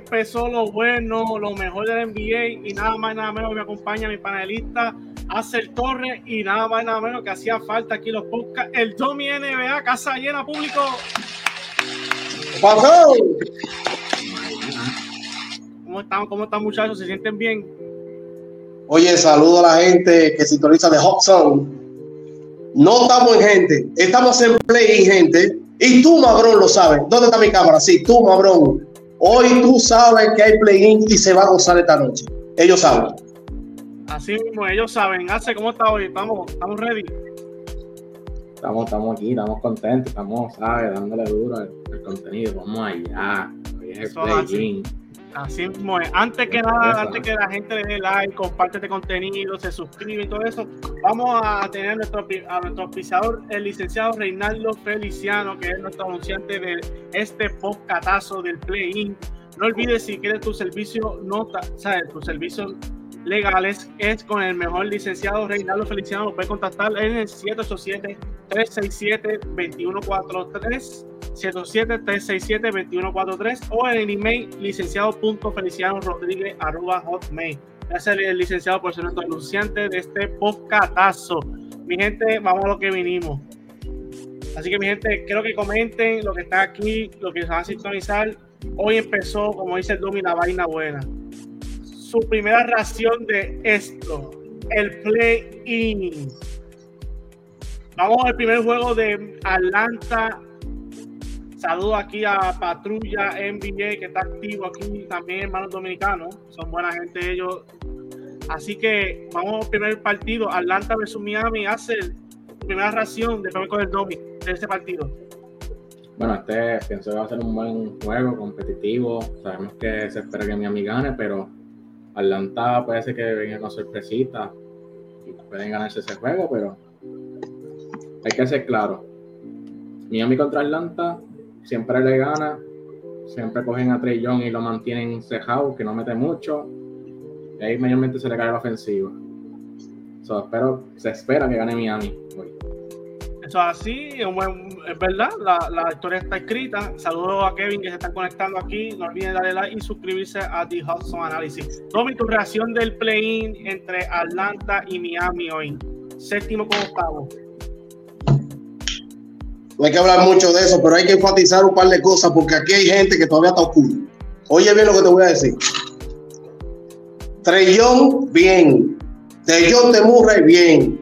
empezó lo bueno, lo mejor del NBA y nada más nada menos me acompaña mi panelista Acer Torres y nada más nada menos que hacía falta aquí los podcasts. El Domi NBA, casa llena, público. ¿Cómo están, ¿Cómo están muchachos? ¿Se sienten bien? Oye, saludo a la gente que sintoniza de Hot Zone. No estamos en gente, estamos en play, gente. Y tú, Mabrón, lo sabes. ¿Dónde está mi cámara? Sí, tú, Mabrón. Hoy tú sabes que hay play-in y se va a gozar esta noche. Ellos saben. Así mismo, ellos saben. Hace, ¿cómo está hoy? ¿Estamos, estamos ready? Estamos, estamos aquí, estamos contentos, estamos, ¿sabes? Dándole duro al, contenido. Vamos allá. Hoy es el play-in. Así mismo Antes que nada, antes que la gente le dé like, comparte este contenido, se suscribe y todo eso, vamos a tener nuestro, a nuestro auspiciador, el licenciado Reinaldo Feliciano, que es nuestro anunciante de este podcatazo del Play-In. No olvides si quieres tu servicio, nota, sabes, tus servicios legales es con el mejor licenciado Reinaldo Feliciano. Lo puedes contactar en el 787 367 2143 107-367-2143 o en el email licenciado.feliciano rodríguez arroba hotmail. Gracias el licenciado por ser nuestro anunciante de este podcatazo. Mi gente, vamos a lo que vinimos. Así que mi gente, quiero que comenten lo que está aquí, lo que se va a sintonizar. Hoy empezó, como dice el Domi, la vaina buena. Su primera ración de esto, el play-in. Vamos al primer juego de Atlanta Saludo aquí a Patrulla NBA que está activo aquí también, hermanos dominicanos. Son buena gente ellos. Así que vamos al primer partido. Atlanta versus Miami hace primera ración de con el Domi de este partido. Bueno, este pienso que va a ser un buen juego competitivo. Sabemos que se espera que Miami gane, pero Atlanta ser que venga con sorpresita pueden ganarse ese juego, pero hay que ser claro. Miami contra Atlanta siempre le gana, siempre cogen a Trey Young y lo mantienen cejado, que no mete mucho, y ahí mayormente se le cae la ofensiva. So, se espera que gane Miami hoy. Eso así, es verdad, la, historia está escrita. Saludos a Kevin que se está conectando aquí. No olviden darle like y suscribirse a The Hudson Analysis. Tommy, tu reacción del play-in entre Atlanta y Miami hoy. Séptimo con octavo. No hay que hablar mucho de eso, pero hay que enfatizar un par de cosas porque aquí hay gente que todavía está oscura. Oye bien lo que te voy a decir. Trellón, bien. De John Murray, bien.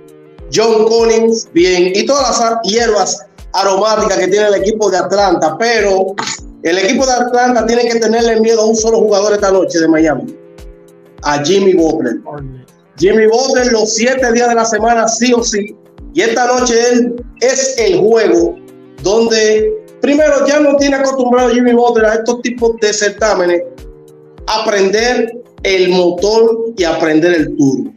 John Collins, bien. Y todas las hierbas aromáticas que tiene el equipo de Atlanta. Pero el equipo de Atlanta tiene que tenerle miedo a un solo jugador esta noche de Miami. A Jimmy Butler. Jimmy Butler los siete días de la semana sí o sí. Y esta noche él es el juego donde primero ya no tiene acostumbrado Jimmy Butler a estos tipos de certámenes, aprender el motor y aprender el turno.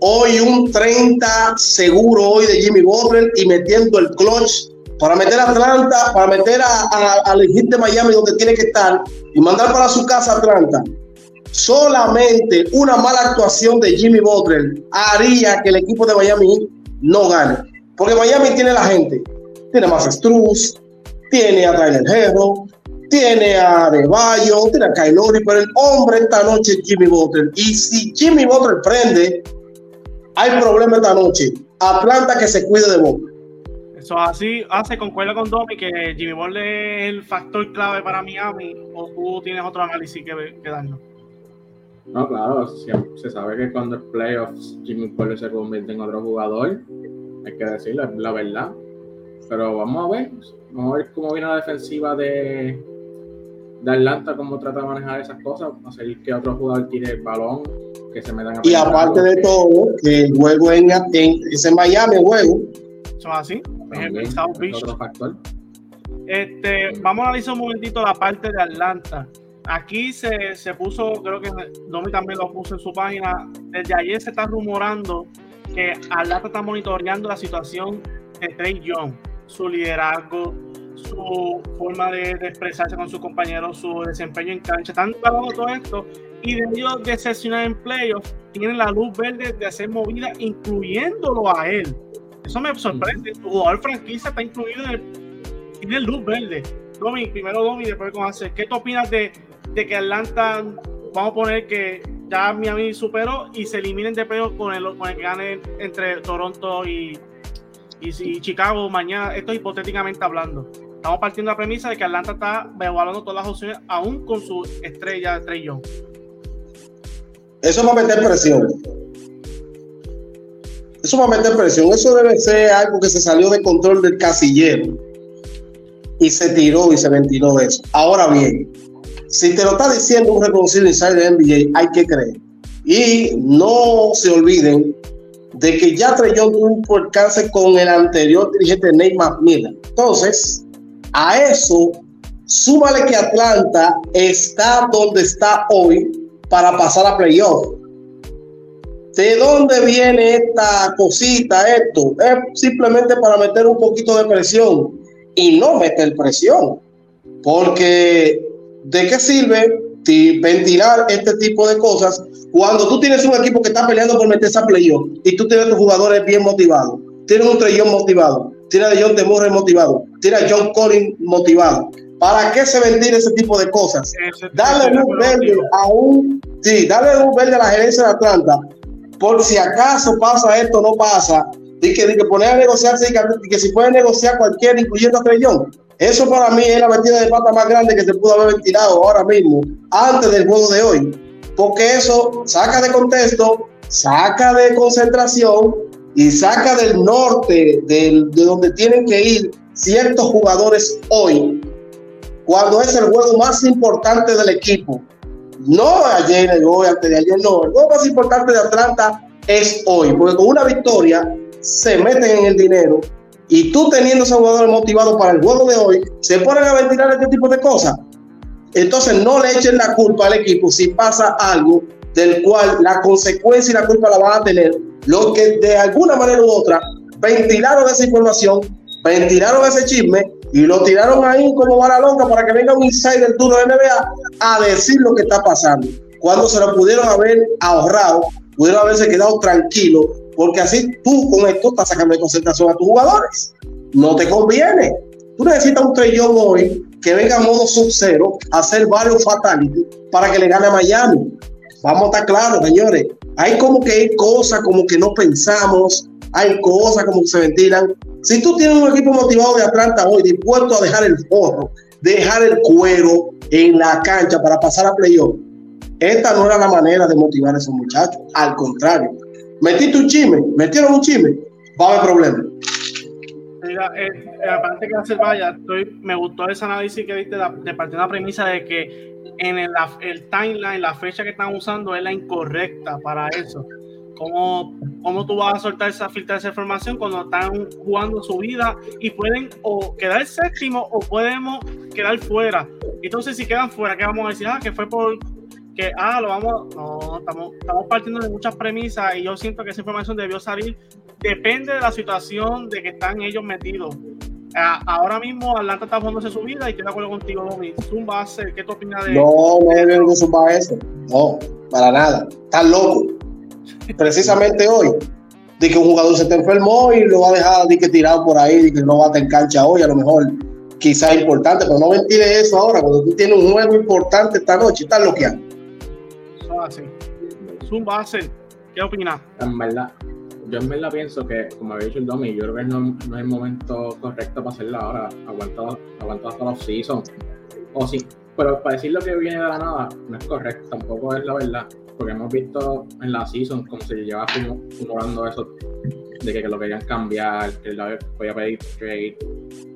Hoy un 30 seguro hoy de Jimmy Butler y metiendo el clutch para meter a Atlanta, para meter a, a, de Miami donde tiene que estar y mandar para su casa Atlanta. Solamente una mala actuación de Jimmy Butler haría que el equipo de Miami no gane. Porque Miami tiene la gente, tiene más Struz, tiene a Tyler Hero, tiene a Deballo, tiene a Kylori, pero el hombre esta noche es Jimmy Butler. Y si Jimmy Butler prende, hay problema esta noche. Atlanta que se cuide de Butler. Eso así hace, concuerda con Domi que Jimmy Butler es el factor clave para Miami, o tú tienes otro análisis que, que darnos. No, claro, se sabe que cuando el playoffs Jimmy Butler se convierte en otro jugador, hay que decirlo, la verdad. Pero vamos a ver, vamos a ver cómo viene la defensiva de, de Atlanta, cómo trata de manejar esas cosas, hacer que otro jugador tire el balón, que se metan a Y aparte de todo, que el juego en, en, es en Miami juego. Eso así, es South Beach. Otro factor. Este, vamos a analizar un momentito la parte de Atlanta. Aquí se, se puso, creo que Domi también lo puso en su página, desde ayer se está rumorando que Atlanta está monitoreando la situación de Trey Young su liderazgo, su forma de, expresarse con sus compañeros, su desempeño en cancha. Están trabajando todo esto y de ellos decepcionar en playoffs, tienen la luz verde de hacer movida, incluyéndolo a él. Eso me sorprende. Tu jugador franquicia está incluido en el. Tiene luz verde. Domi, primero Domi, después con hacer. ¿Qué tú opinas de, de que Atlanta, vamos a poner que ya Miami superó y se eliminen de pedo con el, con el que gane entre Toronto y, y, y Chicago mañana? Esto hipotéticamente hablando estamos partiendo la premisa de que Atlanta está evaluando todas las opciones, aún con su estrella Trey Young. Eso va a meter presión. Eso va a meter presión. Eso debe ser algo que se salió de control del casillero y se tiró y se ventiló eso. Ahora bien, si te lo está diciendo un reconocido insider de NBA, hay que creer. Y no se olviden de que ya tuvo un percance con el anterior dirigente Neymar Miller. Entonces, a eso, súmale que Atlanta está donde está hoy para pasar a playoff. ¿De dónde viene esta cosita, esto? Es simplemente para meter un poquito de presión y no meter presión. Porque ¿de qué sirve ventilar este tipo de cosas cuando tú tienes un equipo que está peleando por meterse a playoff y tú tienes tus jugadores bien motivados? Tienes un trellón motivado, tiene a John DeMurray motivado, tiene a John Collins motivado. ¿Para qué se ventila ese tipo de cosas? Dale luz verde a un, sí, dale luz verde a la gerencia de Atlanta, por si acaso pasa esto, no pasa, y que, que poner a negociar, y que, si puede negociar cualquiera, incluyendo a Trellón. Eso para mí es la ventila de pata más grande que se pudo haber ventilado ahora mismo, antes del juego de hoy. Porque eso saca de contexto, saca de concentración y saca del norte, de donde tienen que ir ciertos jugadores hoy, cuando es el juego más importante del equipo. No ayer, hoy, antes de ayer, no. El juego más importante de Atlanta es hoy, porque con una victoria se meten en el dinero y tú teniendo esos jugadores motivados para el juego de hoy, se ponen a ventilar este tipo de cosas. Entonces no le echen la culpa al equipo si pasa algo del cual la consecuencia y la culpa la van a tener los que de alguna manera u otra ventilaron esa información, ventilaron ese chisme y lo tiraron ahí como vara loca para que venga un insider duro de NBA a decir lo que está pasando. Cuando se lo pudieron haber ahorrado, pudieron haberse quedado tranquilos, porque así tú con esto estás sacando de concentración a tus jugadores. No te conviene. Tú necesitas un trellón hoy que venga a modo sub-cero a hacer varios fatality para que le gane a Miami. Vamos a estar claros, señores. Hay como que hay cosas como que no pensamos, hay cosas como que se ventilan. Si tú tienes un equipo motivado de Atlanta hoy, dispuesto a dejar el forro, dejar el cuero en la cancha para pasar a playoff, esta no era la manera de motivar a esos muchachos. Al contrario, metiste un chisme, metieron un chisme, va a haber problemas. Eh, aparte que hacer vaya, me gustó ese análisis que diste de, de partir de la premisa de que en el, el, timeline, la fecha que están usando es la incorrecta para eso. ¿Cómo, ¿Cómo tú vas a soltar esa filtrar esa información cuando están jugando su vida y pueden o quedar séptimo o podemos quedar fuera? Entonces, si quedan fuera, ¿qué vamos a decir? Ah, que fue por que, ah, lo vamos, no, estamos, estamos partiendo de muchas premisas y yo siento que esa información debió salir. Depende de la situación de que están ellos metidos ahora mismo Atlanta está jugándose su vida y estoy de acuerdo contigo, Domi. Zumba hace, ¿qué tú opinas de No, no deben de zumba eso. No, para nada. Estás loco. Precisamente hoy, de que un jugador se te enfermó y lo va a dejar de que tirado por ahí, de que no va a estar en cancha hoy, a lo mejor quizás importante, pero no ventile eso ahora, cuando tú tienes un juego importante esta noche, estás loqueando. Zumba hace, ¿qué opinas? En verdad, yo en verdad pienso que, como había dicho el Domi, yo creo que no, no es el momento correcto para hacerla ahora, aguantado hasta los season. O sí, pero para decir lo que viene de la nada, no es correcto, tampoco es la verdad. Porque hemos visto en la season como se lleva acumulando eso de que, lo querían cambiar, que la podía pedir trade.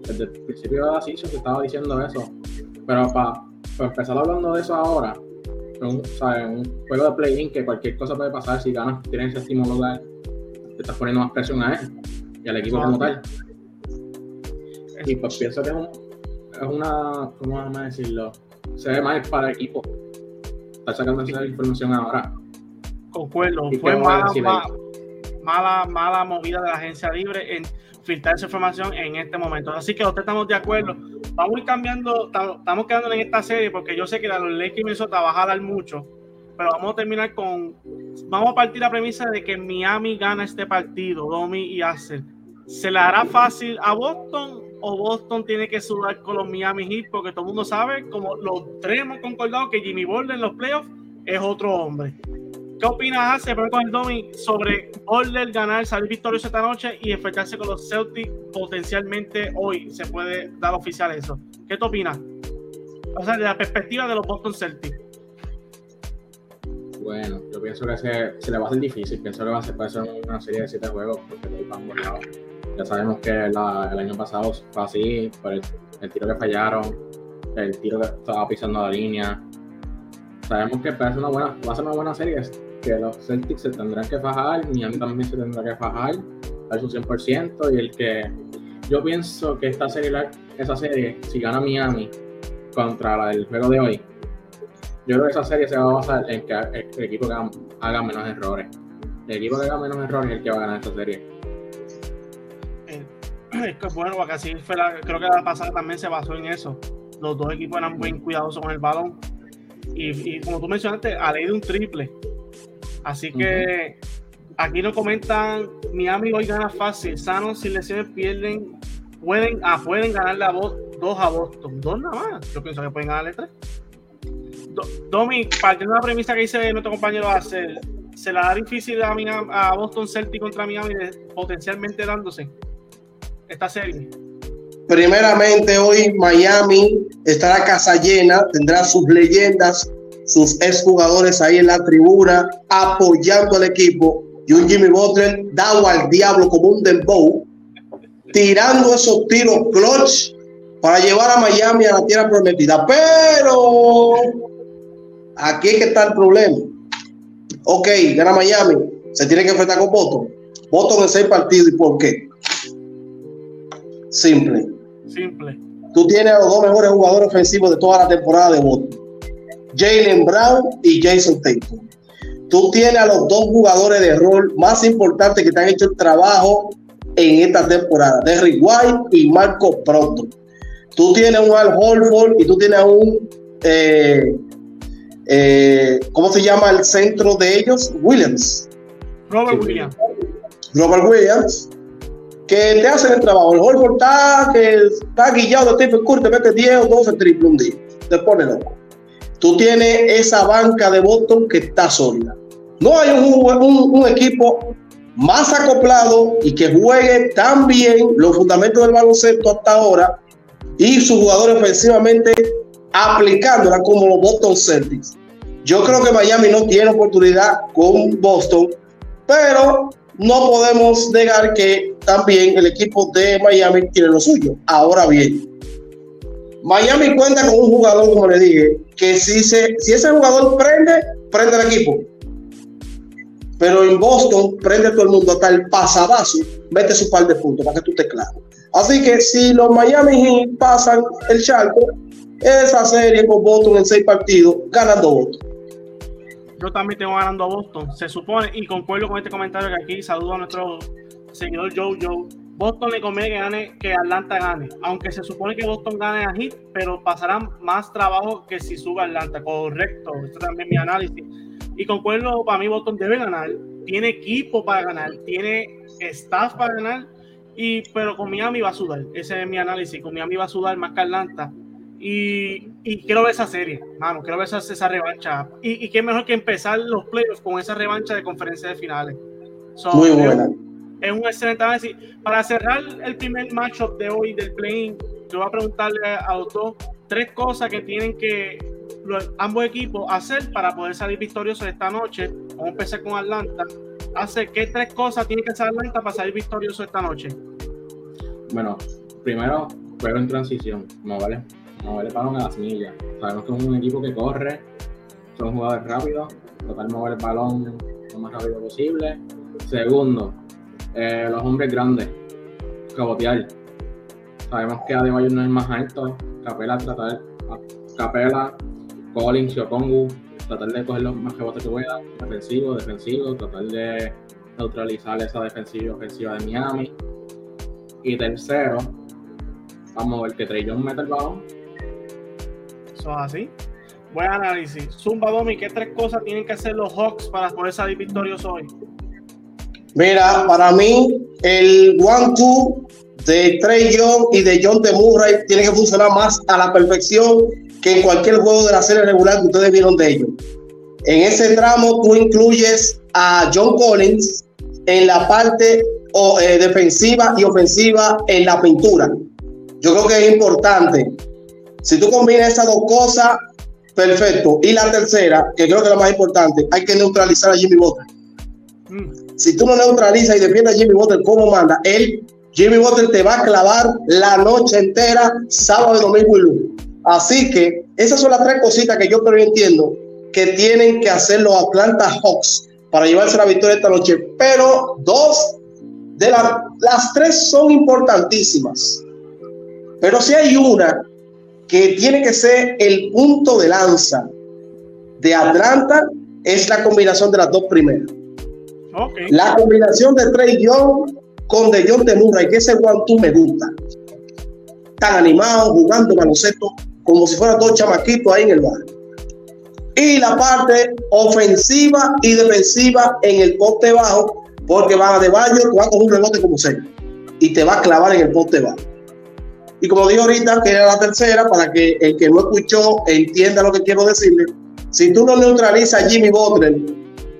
Desde el principio de la season se estaba diciendo eso. Pero para, empezar hablando de eso ahora, un, un juego de play-in que cualquier cosa puede pasar si ganas, tienes séptimo lugar te estás poniendo más presión a él y al equipo como tal. Y pues pienso que es, un, es una, ¿cómo vamos a decirlo? Se ve mal para el equipo. Estar sacando esa información ahora. Concuerdo, fue mala, mala, mala, movida de la agencia libre en filtrar esa información en este momento. Así que ustedes estamos de acuerdo. Vamos a ir cambiando, estamos quedando en esta serie porque yo sé que los Lakers Minnesota va a jalar mucho pero vamos a terminar con. Vamos a partir la premisa de que Miami gana este partido, Domi y Acer. ¿Se le hará fácil a Boston o Boston tiene que sudar con los Miami Heat? Porque todo el mundo sabe, como los tres hemos concordado, que Jimmy Butler en los playoffs es otro hombre. ¿Qué opinas, Hace, con el Domi, sobre Butler ganar, salir victorioso esta noche y enfrentarse con los Celtics potencialmente hoy? Se puede dar oficial eso. ¿Qué te opinas? O sea, de la perspectiva de los Boston Celtics. Bueno, yo pienso que se, le va a hacer difícil. Pienso que va a ser, puede ser una serie de siete juegos porque no hay ambos lados. Ya sabemos que el año pasado fue así, por el, tiro que fallaron, el tiro que estaba pisando la línea. Sabemos que una buena, va a ser una buena serie, que los Celtics se tendrán que fajar, Miami también se tendrá que fajar, dar su 100%, y el que yo pienso que esta serie, esa serie, si gana Miami contra la del juego de hoy, yo creo que esa serie se va a basar en que el equipo que haga, menos errores. El equipo que haga menos errores es el que va a ganar esta serie. Es que bueno, porque así fue la, creo que la pasada también se basó en eso. Los dos equipos eran muy cuidadosos con el balón. Y, como tú mencionaste, a ley de un triple. Así que aquí nos comentan, Miami hoy gana fácil, sanos sin lesiones pierden, pueden, ah, pueden ganar la voz dos a Boston, dos nada más. Yo pienso que pueden ganarle tres. Domi, partiendo de la premisa que dice nuestro compañero ¿se la da difícil a, a Boston Celtic contra Miami potencialmente dándose esta serie? Primeramente hoy Miami estará casa llena, tendrá sus leyendas, sus exjugadores ahí en la tribuna apoyando al equipo y un Jimmy Butler dado al diablo como un dembow, tirando esos tiros clutch para llevar a Miami a la tierra prometida. Pero aquí es que está el problema. Ok, gana Miami, se tiene que enfrentar con Boston. Boston en seis partidos. ¿Y por qué? Simple. Simple. Tú tienes a los dos mejores jugadores ofensivos de toda la temporada de Boston. Jalen Brown y Jason Tatum. Tú tienes a los dos jugadores de rol más importantes que te han hecho el trabajo en esta temporada, Derrick White y Marco Pronto. Tú tienes un Al Holford y tú tienes un, eh, eh, ¿cómo se llama el centro de ellos? Williams. Robert Williams. Robert Williams, que te hacen el trabajo. El Holford está, que está guillado de Stephen Curry, te mete 10 o 12 triple un día. Te pone loco. Tú tienes esa banca de Boston que está sólida. No hay un, un equipo más acoplado y que juegue tan bien los fundamentos del baloncesto hasta ahora y sus jugadores ofensivamente aplicándola como los Boston Celtics. Yo creo que Miami no tiene oportunidad con Boston, pero no podemos negar que también el equipo de Miami tiene lo suyo. Ahora bien, Miami cuenta con un jugador, como le dije, que si, se, si ese jugador prende, prende el equipo. Pero en Boston prende todo el mundo hasta el pasabazo, mete su par de puntos para que tú te claro. Así que si los Miami Heat pasan el charco, esa serie con Boston en seis partidos, ganando Boston. Yo también tengo ganando a Boston. Se supone, y concuerdo con este comentario que aquí saludo a nuestro señor Joe Joe. Boston le conviene que gane, que Atlanta gane. Aunque se supone que Boston gane a Heat, pero pasarán más trabajo que si suba Atlanta. Correcto. Esto también es mi análisis. Y concuerdo, para mí Boston debe ganar. Tiene equipo para ganar. Tiene staff para ganar y, pero con Miami va a sudar. Ese es mi análisis. Con Miami va a sudar más que Atlanta. Y, y quiero ver esa serie, mano. Quiero ver esa, esa revancha. Y, y qué mejor que empezar los playoffs con esa revancha de conferencia de finales. Muy buena. Es un excelente análisis. Para cerrar el primer matchup de hoy del play yo voy a preguntarle a los dos tres cosas que tienen que ambos equipos hacer para poder salir victoriosos esta noche. Vamos a empezar con Atlanta hace qué tres cosas tiene que hacer Atlanta para salir victorioso esta noche? Bueno, primero, juego en transición, no vale, no vale balón a las millas. Sabemos que es un equipo que corre, son jugadores rápidos, tratar de mover el balón lo más rápido posible. Segundo, eh, los hombres grandes, cabotear. Sabemos que Adebayo no es más alto, Capela tratar, Capela, Collins Okongu tratar de coger los más rebotes que pueda, defensivo, defensivo, tratar de neutralizar esa defensiva ofensiva de Miami. Y tercero, vamos a ver que Trey Young mete el balón. Eso es así. Buen análisis. Zumba Domi, ¿qué tres cosas tienen que hacer los Hawks para poder salir victoriosos hoy? Mira, para mí, el one-two de Trey Young y de John de Murray tiene que funcionar más a la perfección que en cualquier juego de la serie regular que ustedes vieron de ellos. En ese tramo tú incluyes a John Collins en la parte eh, defensiva y ofensiva en la pintura. Yo creo que es importante. Si tú combinas esas dos cosas, perfecto. Y la tercera, que creo que es la más importante, hay que neutralizar a Jimmy Butler. Mm. Si tú no neutralizas y defiendes a Jimmy Butler como manda, él, Jimmy Butler te va a clavar la noche entera, sábado, domingo y lunes. Así que esas son las tres cositas que yo pero entiendo que tienen que hacer los Atlanta Hawks para llevarse la victoria esta noche. Pero dos de las tres son importantísimas. Pero si hay una que tiene que ser el punto de lanza de Atlanta, es la combinación de las dos primeras. La combinación de Trey Young con De John de Murray, que ese one tú me gusta. Tan animado, jugando baloncesto, como si fueran dos chamaquitos ahí en el barrio y la parte ofensiva y defensiva en el poste bajo, porque va de baño, va con un rebote como sea y te va a clavar en el poste bajo. Y como digo ahorita, que era la tercera, para que el que no escuchó entienda lo que quiero decirle, si tú no neutralizas a Jimmy Butler,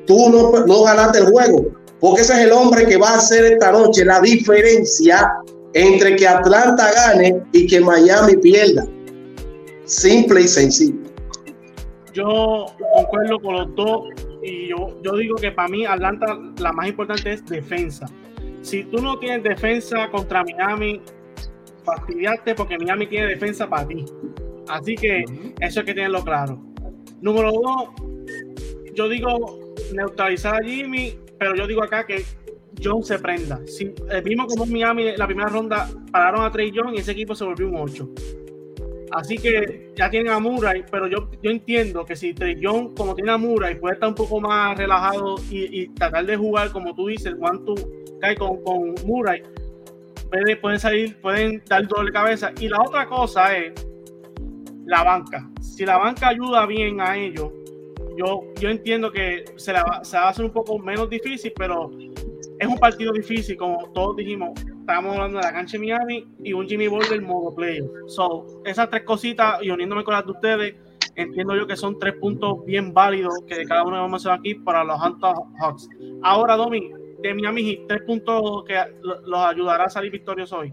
tú no, no ganaste el juego, porque ese es el hombre que va a hacer esta noche la diferencia entre que Atlanta gane y que Miami pierda. Simple y sencillo yo concuerdo con los dos y yo, yo digo que para mí Atlanta la más importante es defensa. Si tú no tienes defensa contra Miami, fastidiarte porque Miami tiene defensa para ti. Así que eso hay que tenerlo claro. Número dos, yo digo neutralizar a Jimmy, pero yo digo acá que John se prenda. Si, vimos como Miami la primera ronda pararon a Trey John y ese equipo se volvió un 8. Así que ya tienen a Murray, pero yo, yo entiendo que si Trey Young, como tiene a Murray, puede estar un poco más relajado y, tratar de jugar, como tú dices, one two cae con, con Murray, pueden salir, pueden dar doble cabeza. Y la otra cosa es la banca. Si la banca ayuda bien a ellos, yo, yo entiendo que se, la, se va a hacer un poco menos difícil, pero es un partido difícil, como todos dijimos estábamos hablando de la cancha de Miami y un Jimmy Butler modo player. So, esas tres cositas y uniéndome con las de ustedes, entiendo yo que son tres puntos bien válidos que cada uno a hacer aquí para los Atlanta Hawks. Ahora, Domi, de Miami Heat, tres puntos que los ayudará a salir victoriosos hoy.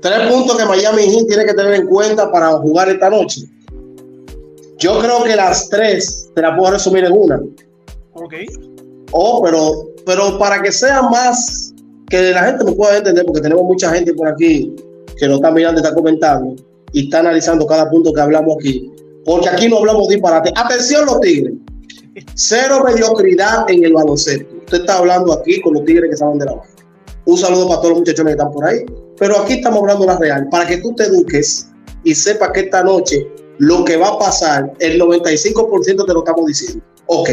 Tres puntos que Miami Heat tiene que tener en cuenta para jugar esta noche. Yo creo que las tres te las puedo resumir en una. Ok. Oh, pero, pero para que sea más que la gente no pueda entender, porque tenemos mucha gente por aquí que nos está mirando está comentando y está analizando cada punto que hablamos aquí, porque aquí no hablamos disparate. Atención los tigres, cero mediocridad en el baloncesto. Usted está hablando aquí con los tigres que saben de la base. Un saludo para todos los muchachones que están por ahí, pero aquí estamos hablando la real, para que tú te eduques y sepas que esta noche lo que va a pasar, el 95% te lo estamos diciendo. Ok,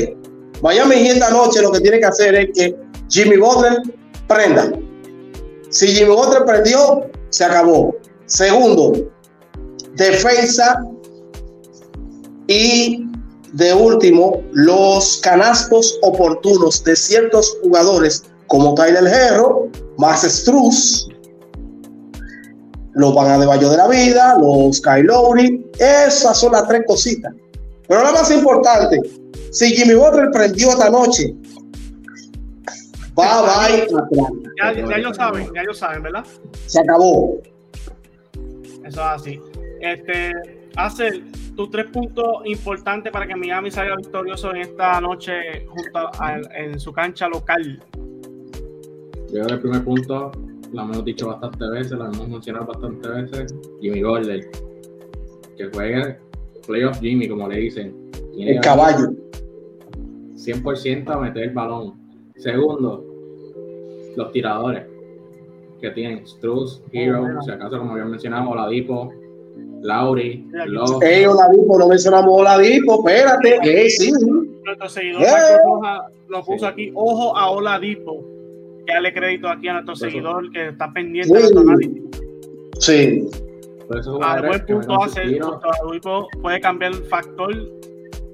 Miami esta noche lo que tiene que hacer es que Jimmy Butler prenda. Si Jimmy Butler prendió, se acabó. Segundo, defensa. Y de último, los canastos oportunos de ciertos jugadores como Tyler Herro, Max Struz, los van a de de la vida, los Kyle Lowry, esas son las tres cositas. Pero lo más importante, si Jimmy Butler prendió esta noche, Bye Ya, ya ellos saben, ya ellos saben, ¿verdad? Se acabó. Eso es así. Este, hace tus tres puntos importantes para que Miami salga victorioso en esta noche junto a, en su cancha local. Yo el primer punto lo hemos dicho bastantes veces, lo hemos mencionado bastantes veces. Jimmy Golden, que juegue playoff Jimmy, como le dicen. el caballo. 100% a meter el balón. Segundo, los tiradores que tienen Struz, Hero, oh, si acaso como había mencionado, Oladipo, Lauri, Love. Hey, Oladipo, no mencionamos Oladipo, espérate, sí. Nuestro seguidor lo puso aquí, ojo a Oladipo. Que dale crédito aquí a nuestro seguidor que está pendiente de nuestro análisis. Sí. A buen punto hace, Oladipo puede cambiar el factor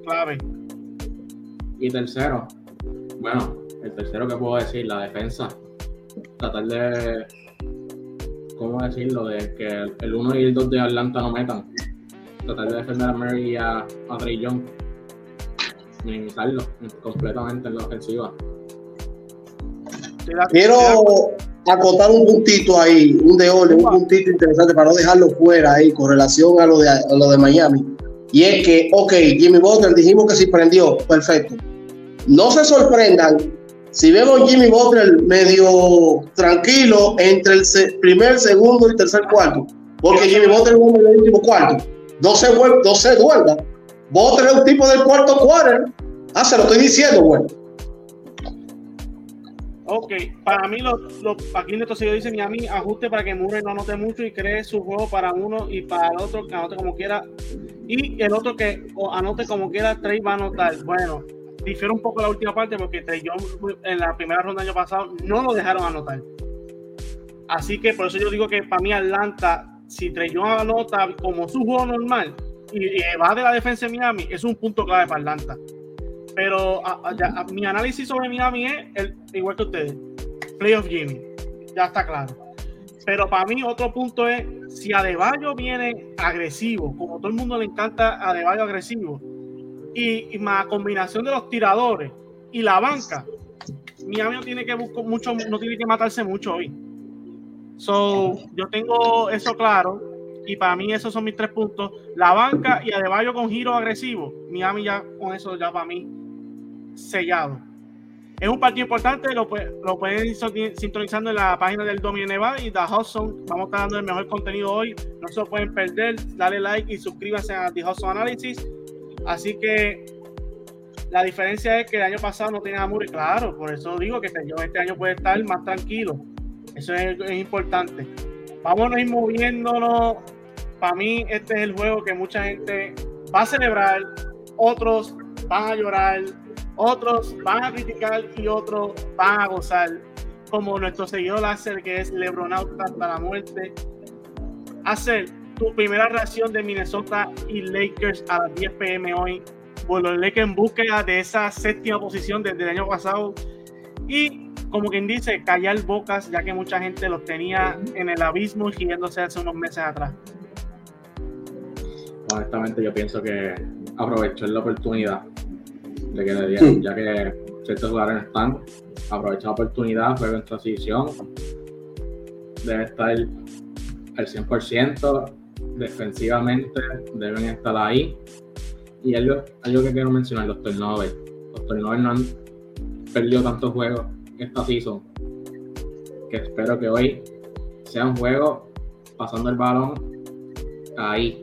clave. Y tercero, bueno, el tercero que puedo decir, la defensa. Tratar de, ¿cómo decirlo? De que el 1 y el 2 de Atlanta no metan. Tratar de defender a Mary y a, a Trey Young. Minimizarlo completamente en la ofensiva. Quiero acotar un puntito ahí, un de orden, un puntito interesante para no dejarlo fuera ahí con relación a lo de, a lo de Miami. Y es que, ok, Jimmy Butler dijimos que sí prendió, perfecto. No se sorprendan si vemos Jimmy Butler medio tranquilo entre el primer, segundo y tercer cuarto, porque Jimmy Butler es en el último cuarto. No se, no se duerma. Butler es un tipo del cuarto cuarto. Ah, se lo estoy diciendo, bueno. Ok, para mí, los, los, aquí en estos dice Miami, ajuste para que Murray no anote mucho y cree su juego para uno y para el otro que anote como quiera. Y el otro que anote como quiera, Trey va a anotar. Bueno, difiere un poco la última parte porque Trey en la primera ronda año pasado no lo dejaron anotar. Así que por eso yo digo que para mí Atlanta, si Trey anota como su juego normal y, va de la defensa de Miami, es un punto clave para Atlanta. Pero mi análisis sobre Miami es el, igual que ustedes. Playoff Jimmy. Ya está claro. Pero para mí otro punto es, si Adebayo viene agresivo, como todo el mundo le encanta Adebayo agresivo, y, más combinación de los tiradores y la banca, Miami no tiene que buscar mucho, no tiene que matarse mucho hoy. So, yo tengo eso claro y para mí esos son mis tres puntos. La banca y Adebayo con giro agresivo. Miami ya con eso ya para mí sellado. Es un partido importante, lo, lo pueden sintonizando en la página del Neva y The Hudson. Vamos a estar dando el mejor contenido hoy. No se lo pueden perder. Dale like y suscríbanse a The Hudson Analysis. Así que la diferencia es que el año pasado no tenía amor y claro, por eso digo que este, año puede estar más tranquilo. Eso es, es importante. Vámonos a ir moviéndonos. Para mí, este es el juego que mucha gente va a celebrar, otros van a llorar, otros van a criticar y otros van a gozar, como nuestro seguidor Láser, que es Lebronauta hasta la muerte. Hacer tu primera reacción de Minnesota y Lakers a las 10 pm hoy, por los Lakers en búsqueda de esa séptima posición desde el año pasado. Y como quien dice, callar bocas, ya que mucha gente los tenía en el abismo yéndose hace unos meses atrás. Honestamente, yo pienso que aprovechó la oportunidad le quedaría, ya que ciertos jugadores están, aprovecha la oportunidad, juega en transición, debe estar al 100%, defensivamente deben estar ahí. Y algo, algo que quiero mencionar, los turnovers. Los turnovers no han perdido tantos juegos esta season, que espero que hoy sea un juego pasando el balón ahí.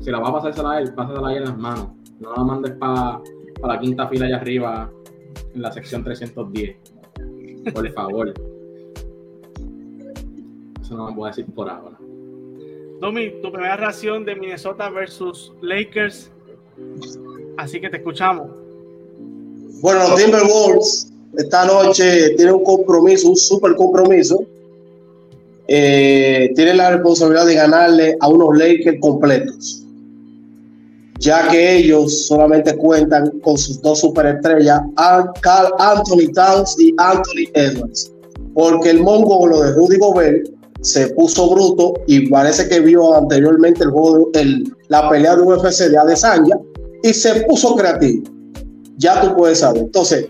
Si la va a pasar a él, pásala ahí en las manos. No la mandes para la quinta fila allá arriba en la sección 310. Por favor. Eso no me puedo decir por ahora. Domi, tu primera reacción de Minnesota versus Lakers. Así que te escuchamos. Bueno, los Timberwolves esta noche tienen un compromiso, un super compromiso. Eh, tienen la responsabilidad de ganarle a unos Lakers completos ya que ellos solamente cuentan con sus dos superestrellas, Carl Anthony Towns y Anthony Edwards, porque el mongolo de Rudy Gobert se puso bruto y parece que vio anteriormente el juego, el, la pelea de UFC de Adesanya y se puso creativo. Ya tú puedes saber. Entonces,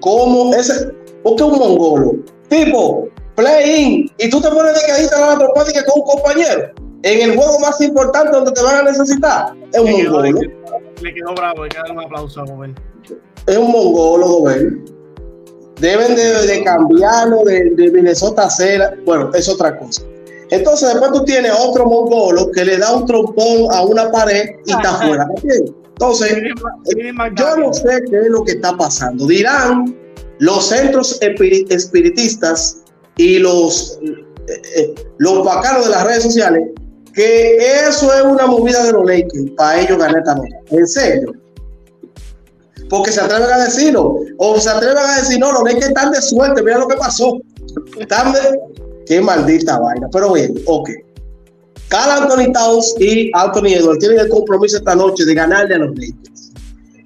¿cómo ese? Porque un mongolo, tipo, play-in, y tú te pones de que ahí te la propósito con un compañero en el juego más importante donde te van a necesitar. Es un mongolo. Le, quedó bravo, hay que darle un aplauso a Gobel. Es un mongolo, Gobel. Deben de, cambiarlo de, Minnesota a ser, bueno, es otra cosa. Entonces, después tú tienes otro mongolo que le da un trompón a una pared y está fuera. Entonces, yo no sé qué es lo que está pasando. Dirán los centros espiritistas y los, eh, eh, los bacanos de las redes sociales que eso es una movida de los Lakers para ellos ganar esta noche. En serio. Porque se atreven a decirlo. O se atreven a decir, no, los Lakers están de suerte, mira lo que pasó. Están de... Qué maldita vaina. Pero bien, ok. Carl Anthony Towns y Anthony Edwards tienen el compromiso esta noche de ganarle a los Lakers.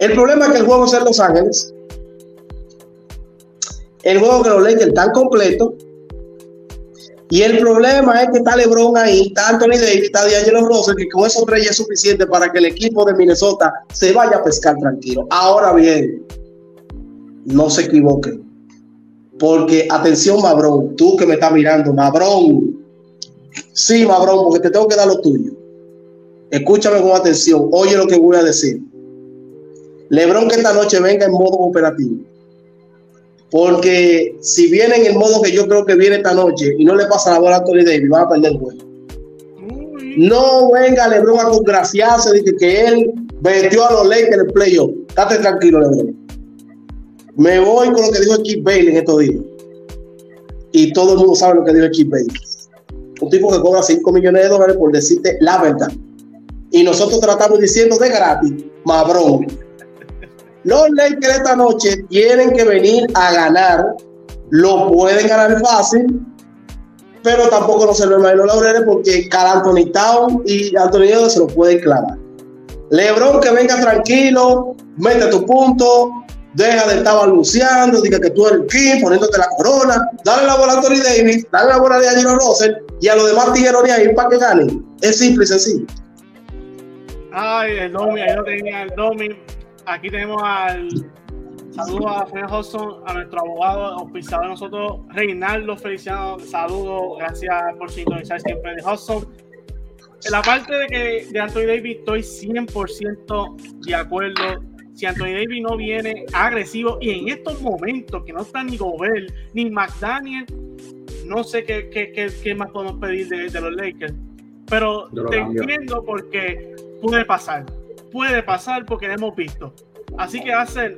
El problema es que el juego es en Los Ángeles. el juego que los Lakers están completos. Y el problema es que está LeBron ahí, está Anthony Davis, está D'Angelo Russell, que con esos tres ya es suficiente para que el equipo de Minnesota se vaya a pescar tranquilo. Ahora bien, no se equivoquen. Porque, atención, Mabrón, tú que me estás mirando, Mabrón. Sí, Mabrón, porque te tengo que dar lo tuyo. Escúchame con atención, oye lo que voy a decir. Lebron que esta noche venga en modo operativo. Porque si viene en el modo que yo creo que viene esta noche y no le pasa la bola a Anthony Davis, va a perder el juego. No venga Lebron a congraciarse de que, él metió a los Lakers en el playoff. Estate tranquilo, Lebron. Me voy con lo que dijo Keith Bailey en estos días. Y todo el mundo sabe lo que dijo Keith Bailey. Un tipo que cobra 5 millones de dólares por decirte la verdad. Y nosotros tratamos diciendo de gratis, mabrón. Los Lakers esta noche tienen que venir a ganar. Lo pueden ganar fácil, pero tampoco no se lo los laureles porque Cal Anthony Town y Anthony se lo pueden clavar. Lebron que venga tranquilo, mete tu punto, deja de estar balbuceando, diga que tú eres el king, poniéndote la corona, dale la bola a Anthony Davis, dale la bola a Angelo Russell y a los demás tigueros de ahí para que ganen. Es simple y sencillo. Ay, el Domi, ahí lo tenía el Domi. Aquí tenemos al saludo a Fred Hudson, a nuestro abogado auspiciado de nosotros, Reinaldo Feliciano. Saludo, gracias por sintonizar siempre de Hudson. En la parte de que de Anthony Davis estoy 100% de acuerdo. Si Anthony Davis no viene agresivo y en estos momentos que no está ni Gobert ni McDaniel, no sé qué, qué, qué, más podemos pedir de, de, los Lakers. Pero te entiendo porque puede pasar puede pasar porque lo hemos visto. Así que hacer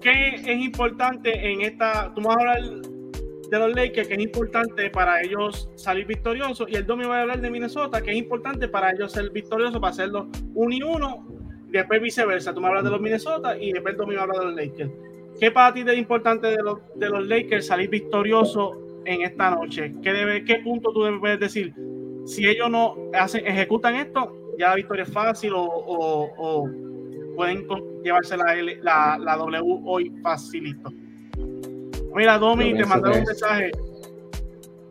¿qué es importante en esta? Tú vas a hablar de los Lakers, que es importante para ellos salir victoriosos, y el Domi va a hablar de Minnesota, que es importante para ellos ser victoriosos, para hacerlo uno y uno, y después viceversa. Tú me hablas de los Minnesota y después el Domi va a hablar de los Lakers. ¿Qué para ti es importante de los, de los Lakers salir victoriosos en esta noche? ¿Qué, debe, ¿Qué punto tú debes decir? Si ellos no hacen, ejecutan esto, ya la victoria es fácil o, pueden llevarse la, la, W hoy facilito. Mira, Domi, te mandaron un mensaje.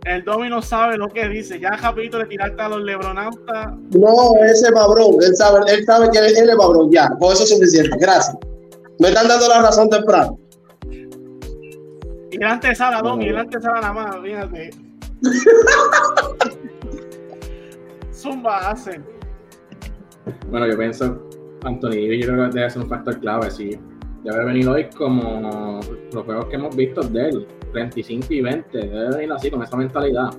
El Domi no sabe lo que dice. Ya rapidito le tiraste a los lebronautas. No, ese es Mabrón. Él sabe, él sabe que él, es Mabrón. Ya, por eso es suficiente. Gracias. Me están dando la razón temprano. Y la antesala, Domi, y la antesala nada más, fíjate. Zumba, hacen. Bueno, yo pienso, Anthony que debe ser un factor clave, sí. Debe venir hoy como los juegos que hemos visto de él, 35 y 20, debe venir así, con esa mentalidad.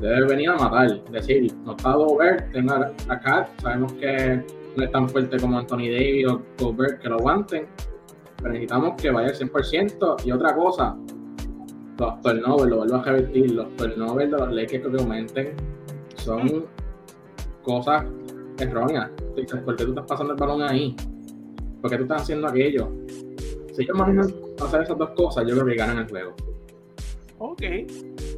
Debe venir a matar, decir, no está Gobert, tengo acá, sabemos que no es tan fuerte como Anthony Davis o Gobert que lo aguanten, pero necesitamos que vaya al 100%. Y otra cosa, los turnovers, lo vuelvo a repetir, los turnovers de los Lakers que aumenten son cosas errónea. ¿por qué tú estás pasando el balón ahí? ¿Por qué tú estás haciendo aquello? Si ellos manejan hacer esas dos cosas, yo creo que ganan el juego. Ok. Eh,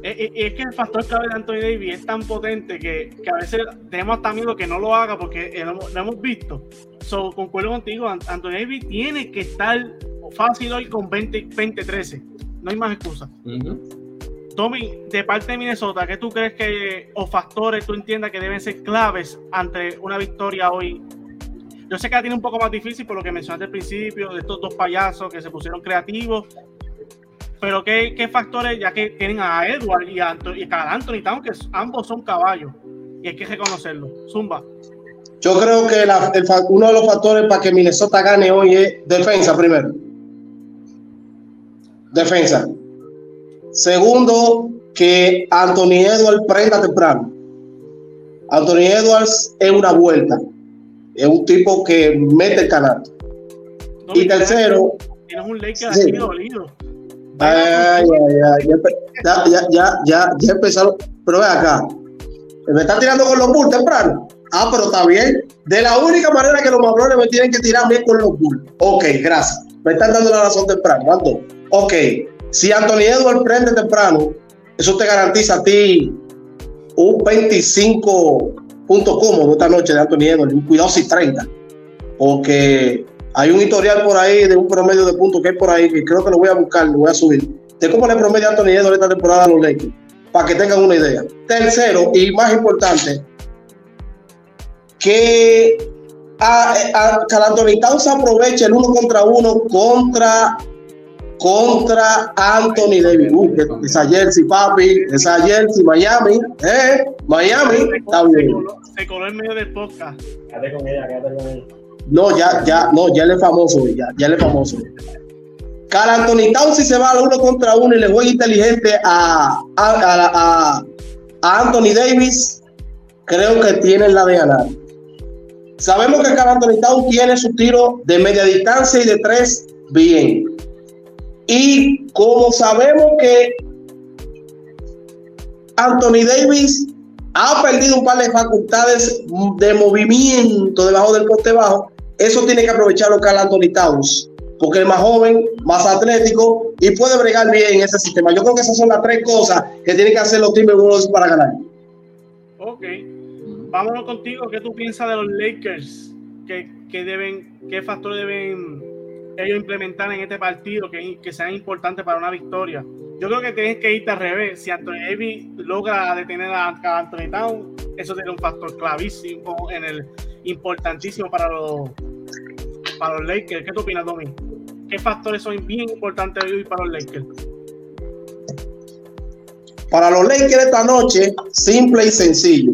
eh, es que el factor clave de Anthony Davis es tan potente que, que a veces tenemos hasta miedo que no lo haga porque lo, hemos visto. So, concuerdo contigo, Anthony Davis tiene que estar fácil hoy con 20-13. no hay más excusas. Tommy, de parte de Minnesota, ¿qué tú crees que, o factores tú entiendas que deben ser claves ante una victoria hoy? Yo sé que la tiene un poco más difícil por lo que mencionaste al principio, de estos dos payasos que se pusieron creativos, pero ¿qué, factores, ya que tienen a Edward y a, Anthony, y Anthony Town, que ambos son caballos, y hay que reconocerlo? Zumba. Yo creo que uno de los factores para que Minnesota gane hoy es defensa primero. Defensa. Segundo, que Anthony Edwards prenda temprano. Anthony Edwards es una vuelta. Es un tipo que mete el canal. y tercero. Tienes un que sí. dolido. Ay, ay, ya, ya, ya, ya, ya empezaron. Pero ve acá. Me están tirando con los Bulls temprano. Ah, pero está bien. De la única manera que los mabrones me tienen que tirar bien con los Bulls. Ok, gracias. Me están dando la razón temprano. ¿Cuánto? Ok. Si Anthony Edwards prende temprano, eso te garantiza a ti un 25 puntos cómodo esta noche de Anthony Edwards, un cuidado si 30, porque Hay un historial por ahí de un promedio de puntos que hay por ahí, que creo que lo voy a buscar, lo voy a subir. De cómo le promedio Anthony Edwards esta temporada a los Lakers, para que tengan una idea. Tercero, y más importante, que a, a Anthony Towns aprovecha el uno contra uno contra contra Anthony Davis. Uh, esa jersey, papi, esa jersey, Miami, eh, Miami, se, está bien. Se coló en medio del podcast. Quédate con ella, quédate con ella. No, ya, ya, no, ya él es famoso, ya, ya él es famoso. Carl Anthony Towns si se va al uno contra uno y le juega inteligente a, a, a, a Anthony Davis, creo que tienen la de ganar. Sabemos que Carl Anthony Towns tiene su tiro de media distancia y de tres bien. Y como sabemos que Anthony Davis ha perdido un par de facultades de movimiento debajo del poste bajo, eso tiene que aprovecharlo Carl Anthony Towns, porque es más joven, más atlético y puede bregar bien en ese sistema. Yo creo que esas son las tres cosas que tienen que hacer los Timberwolves para ganar. Ok, vámonos contigo. ¿Qué tú piensas de los Lakers? ¿Qué, qué deben, qué factores deben ellos implementar en este partido que, que sean importantes para una victoria? Yo creo que tienes que irte al revés. Si Anthony Davis logra detener a Anthony Town, eso sería un factor clavísimo en el importantísimo para los para los Lakers. ¿Qué tú opinas, Domi? ¿Qué factores son bien importantes hoy para los Lakers? Para los Lakers esta noche, simple y sencillo.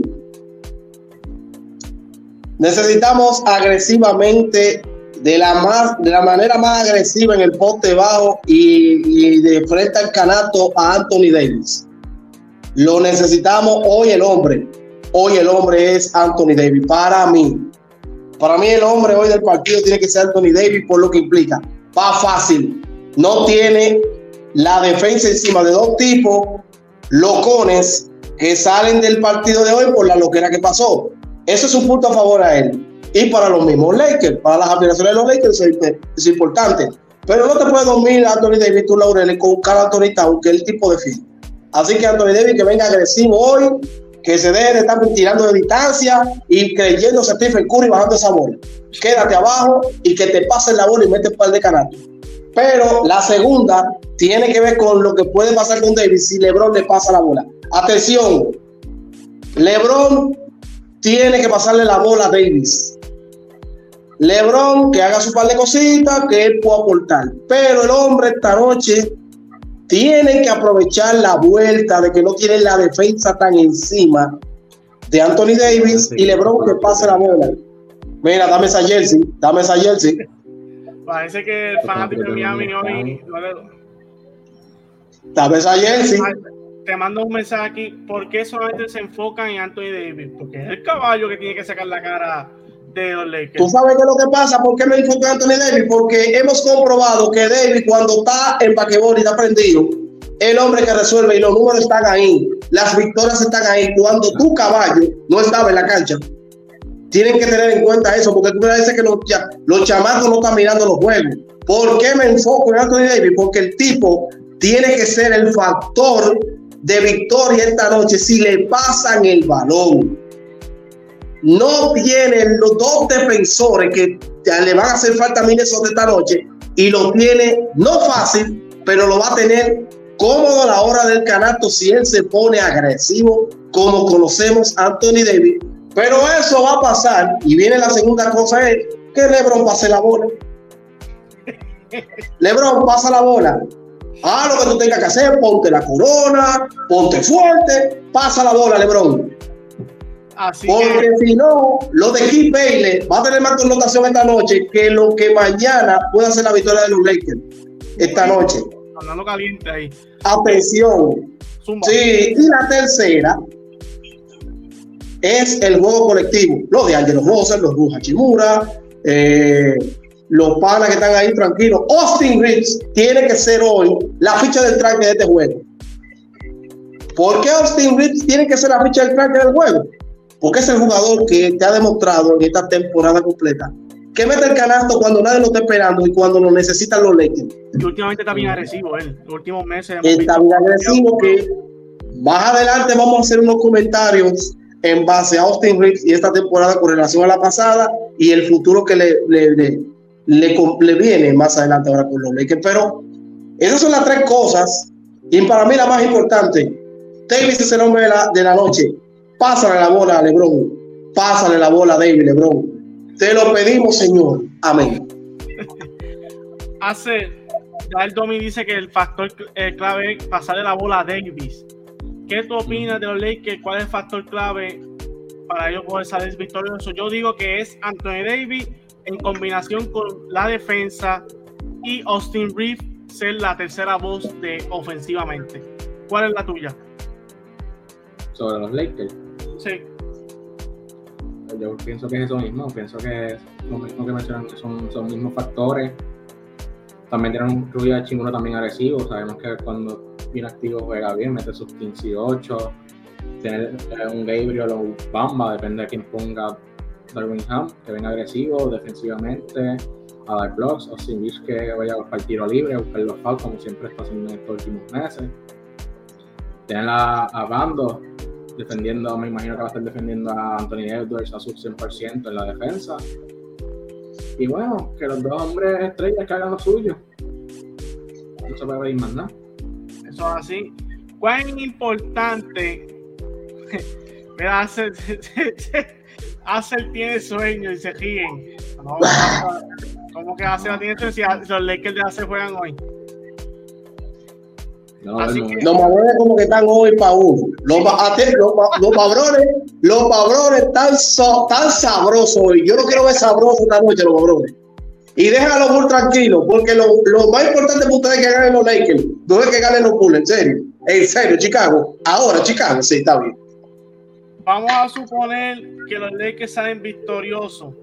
Necesitamos agresivamente, de la, más, de la manera más agresiva en el poste bajo y, de frente al canato a Anthony Davis. Lo necesitamos hoy el hombre. Hoy el hombre es Anthony Davis. Para mí, para mí el hombre hoy del partido tiene que ser Anthony Davis por lo que implica. Va fácil. No tiene la defensa encima de dos tipos locones que salen del partido de hoy por la loquera que pasó. Eso es un punto a favor a él. Y para los mismos Lakers, para las aspiraciones de los Lakers es, importante. Pero no te puedes dormir Anthony Davis, tu Laureles, con Carl Anthony Town, que es el tipo de fin. Así que Anthony Davis que venga agresivo hoy, que se deje de estar tirando de distancia y creyéndose a Stephen Curry bajando esa bola. Quédate abajo y que te pasen la bola y mete un par de canatos. Pero la segunda tiene que ver con lo que puede pasar con Davis si LeBron le pasa la bola. Atención, LeBron tiene que pasarle la bola a Davis. LeBron que haga su par de cositas que él pueda aportar. Pero el hombre esta noche tiene que aprovechar la vuelta de que no tiene la defensa tan encima de Anthony Davis y LeBron que pase la bola. Mira, dame esa jersey, dame esa jersey. Parece que el fanático de Miami hoy. Dame esa jersey. Te mando un mensaje aquí. ¿Por qué solamente se enfocan en Anthony Davis? Porque es el caballo que tiene que sacar la cara ¿Tú sabes qué es lo que pasa? ¿Por qué me enfoco en Anthony Davis? Porque hemos comprobado que Davis, cuando está en basquetbol y está prendido, el hombre que resuelve y los números están ahí, las victorias están ahí. Cuando tu caballo no estaba en la cancha, tienen que tener en cuenta eso, porque tú me dices que los, los chamacos no están mirando los juegos. ¿Por qué me enfoco en Anthony Davis? Porque el tipo tiene que ser el factor de victoria esta noche si le pasan el balón. No tiene los dos defensores que le van a hacer falta a Minnesota esta noche y lo tiene no fácil, pero lo va a tener cómodo a la hora del canasto si él se pone agresivo, como conocemos a Anthony Davis. Pero eso va a pasar y viene la segunda cosa es que LeBron pase la bola. LeBron pasa la bola. Haz lo que tú tengas que hacer, ponte la corona, ponte fuerte, pasa la bola, LeBron. Así Porque que, si no, lo de Keith Bailey va a tener más connotación esta noche que lo que mañana puede ser la victoria de los Lakers. Esta noche. andando caliente ahí. Atención. Zumba. Sí, y la tercera es el juego colectivo. Los de Angelo Rosa, los Ruja Chimura, eh, los panas que están ahí tranquilos. Austin Reeves tiene que ser hoy la ficha del traje de este juego. ¿Por qué Austin Reeves tiene que ser la ficha del traje del juego? Porque es el jugador que te ha demostrado en esta temporada completa que mete el canasto cuando nadie lo está esperando y cuando lo necesitan los Lakers. Y últimamente está bien agresivo él. Los últimos meses. Está bien agresivo que más adelante vamos a hacer unos comentarios en base a Austin Reeves y esta temporada con relación a la pasada y el futuro que le, le- le- le, le viene más adelante ahora con los Lakers. Pero esas son las tres cosas. Y para mí la más importante, Davis es el hombre de la, de la noche. Pásale la bola a Lebron. Pásale la bola a David Lebron. Te lo pedimos, Señor. Amén. Hace, ya el Domi dice que el factor eh, clave es pasarle la bola a Davis. ¿Qué tú opinas de los Lakers? ¿Cuál es el factor clave para ellos poder salir victoriosos? Yo digo que es Anthony Davis en combinación con la defensa y Austin Reeves ser la tercera voz de ofensivamente. ¿Cuál es la tuya? Sobre los Lakers. Sí. Yo pienso que es eso mismo, pienso que es lo mismo que mencionan, que son los mismos factores. También tienen un Rubio de Chinguno también agresivo, sabemos que cuando viene activo juega bien, mete sus 15 y 8. Tener un Gabriel o un Bamba, depende de quién ponga Darwin Ham, que venga agresivo defensivamente, a dar blocks, o sin que vaya a buscar tiro libre, a buscar los fouls, como siempre está haciendo en estos últimos meses. Tener a, a Bando defendiendo, me imagino que va a estar defendiendo a Anthony Edwards a su 100% en la defensa. Y bueno, que los dos hombres estrellas que hagan lo suyo. No se puede ir más nada. Eso es así. ¿Cuán importante? Mira, hace, Hacer tiene sueño y se ríen. ¿Cómo que Hacer tiene sueño si los Lakers de Hacer juegan hoy? No, Así no. Que, los cabrones como que están hoy para uno. Los, los, los cabrones, los cabrones están, so, tan sabrosos hoy. Yo no quiero ver sabrosos esta noche los cabrones. Y déjalo muy tranquilo, porque lo, lo, más importante para ustedes es que ganen los Lakers. No es que ganen los Bulls, en serio. En serio, Chicago. Ahora, Chicago, sí, está bien. Vamos a suponer que los Lakers salen victoriosos.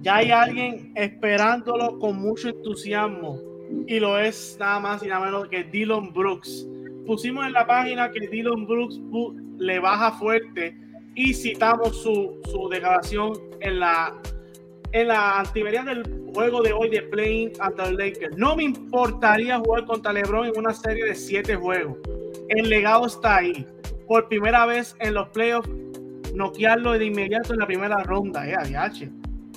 Ya hay alguien esperándolo con mucho entusiasmo y lo es nada más y nada menos que Dylan Brooks. Pusimos en la página que Dylan Brooks le baja fuerte y citamos su, su declaración en la en la antivería del juego de hoy de Playing at the Lakers. No me importaría jugar contra LeBron en una serie de siete juegos. El legado está ahí. Por primera vez en los playoffs, noquearlo de inmediato en la primera ronda. Eh,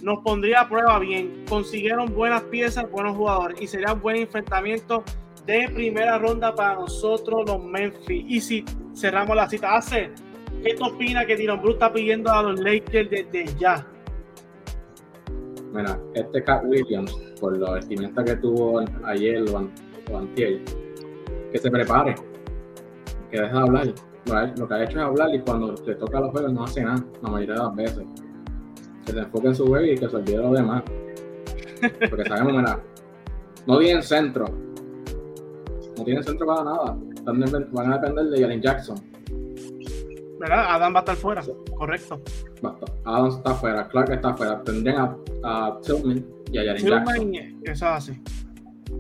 nos pondría a prueba bien. Consiguieron buenas piezas, buenos jugadores y sería un buen enfrentamiento de primera ronda para nosotros los Memphis. Y si cerramos la cita, hace, ¿qué te opina que Dylan Brooks está pidiendo a los Lakers desde ya? Mira, este Cat Williams, por la vestimenta que tuvo ayer o, antier, que se prepare, que deje de hablar. Lo que ha hecho es hablar y cuando se toca los juegos no hace nada, la mayoría de las veces que se enfoque en su juego y que se olvide lo demás. Porque sabemos, mira, no tienen centro. No tienen centro para nada. Van a depender de Jalen Jackson. ¿Verdad? Adam va a estar fuera, correcto. Adam está fuera, Clark está fuera. Tendrían a, Tillman y a Jalen Jackson. Eso es así.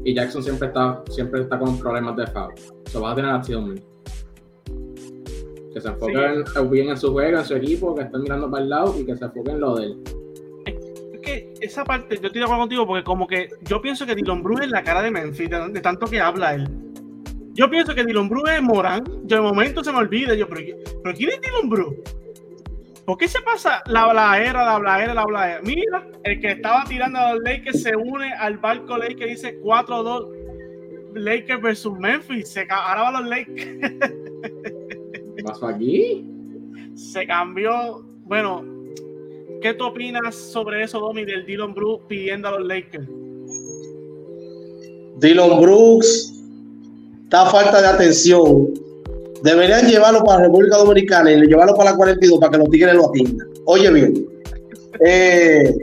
Y Jackson siempre está, siempre está con problemas de foul. Se va a tener a Tillman que se enfoquen bien en su juego, en su equipo, que estén mirando para el lado y que se enfoquen en lo de él. Es que esa parte, yo estoy de acuerdo contigo porque como que yo pienso que Dylan Bruce es la cara de Memphis, de, tanto que habla él. Yo pienso que Dylan Bruce es Morán. Yo de momento se me olvida, yo, pero, pero ¿quién es Dylan Bruce? ¿Por qué se pasa la bladera, la bladera, la bladera? Mira, el que estaba tirando a los Lakers se une al barco Lakers que dice 4-2 Lakers versus Memphis. Se, ahora van los Lakers. pasó aquí? Se cambió. Bueno, ¿qué tú opinas sobre eso, Domi, del Dylan Brooks pidiendo a los Lakers? Dylan Brooks está falta de atención. Deberían llevarlo para la República Dominicana y llevarlo para la 42 para que los tigres lo atiendan. Oye bien, eh,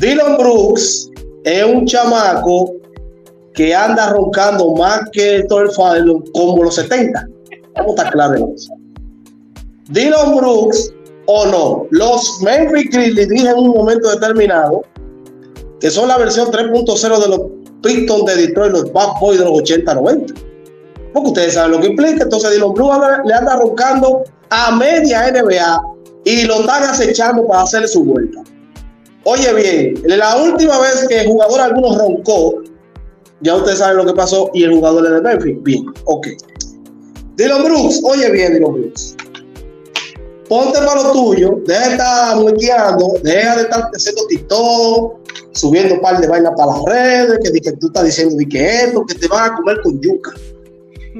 Dylan Brooks es un chamaco que anda roncando más que todo el como los 70. Vamos a estar Dylan Brooks o no, los Memphis Grizzlies dije en un momento determinado que son la versión 3.0 de los Pistons de Detroit, los Bad Boys de los 80-90. Porque ustedes saben lo que implica. Entonces, Dylan Brooks le anda roncando a media NBA y lo están acechando para hacerle su vuelta. Oye, bien, la última vez que el jugador alguno roncó, ya ustedes saben lo que pasó y el jugador de Memphis. Bien, ok. Dylan Brooks, oye bien, Dylan Brooks. ponte para lo tuyo, deja de estar muequeando, deja de estar haciendo TikTok, subiendo un par de vainas para las redes, que, que tú estás diciendo que esto, que te van a comer con yuca.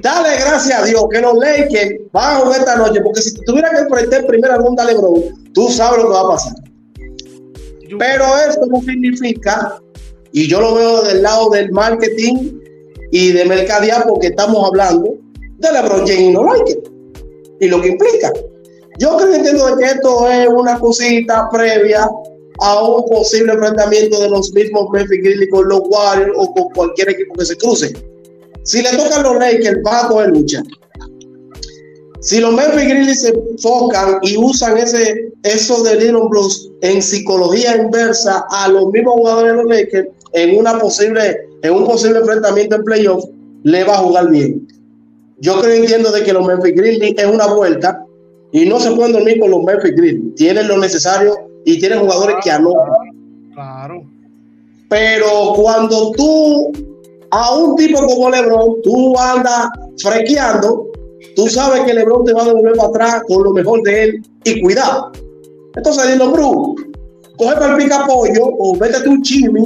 Dale gracias a Dios que los Lakers van a jugar esta noche, porque si tuviera que enfrentar en primera ronda a LeBron, tú sabes lo que va a pasar. Pero esto no significa, y yo lo veo del lado del marketing y de mercadear, porque estamos hablando de LeBron James y los Lakers, y lo que implica. Yo creo que entiendo que esto es una cosita previa a un posible enfrentamiento de los mismos Memphis Grizzlies con los Warriors o con cualquier equipo que se cruce. Si le tocan los Lakers, va a coger lucha. Si los Memphis Grizzlies se enfocan y usan ese, eso de Dylan Blues en psicología inversa a los mismos jugadores de los Lakers en, una posible, en un posible enfrentamiento en playoff, le va a jugar bien. Yo creo entiendo de que los Memphis Grizzlies es una vuelta y no se pueden dormir con los Memphis Grizzlies. Tienen lo necesario y tienen jugadores que anotan. Claro. Pero cuando tú a un tipo como LeBron, tú andas frequeando, tú sabes que LeBron te va a devolver para atrás con lo mejor de él y cuidado. Entonces, dilo, Bru, coge para el pica pollo o vete un chimi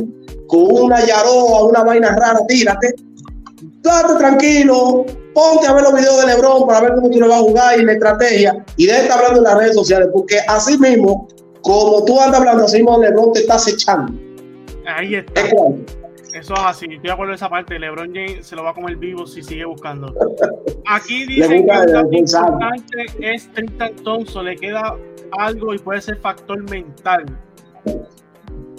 con una yaroa, una vaina rara, tírate. Date tranquilo, ponte a ver los videos de LeBron para ver cómo tú le vas a jugar y la estrategia. Y de estar hablando en las redes sociales, porque así mismo, como tú andas hablando así mismo, LeBron te estás echando. Ahí está. Eso es así, estoy de acuerdo en esa parte. LeBron James se lo va a comer vivo si sigue buscando. Aquí dicen que lo importante es Tristan Thompson, le queda algo y puede ser factor mental.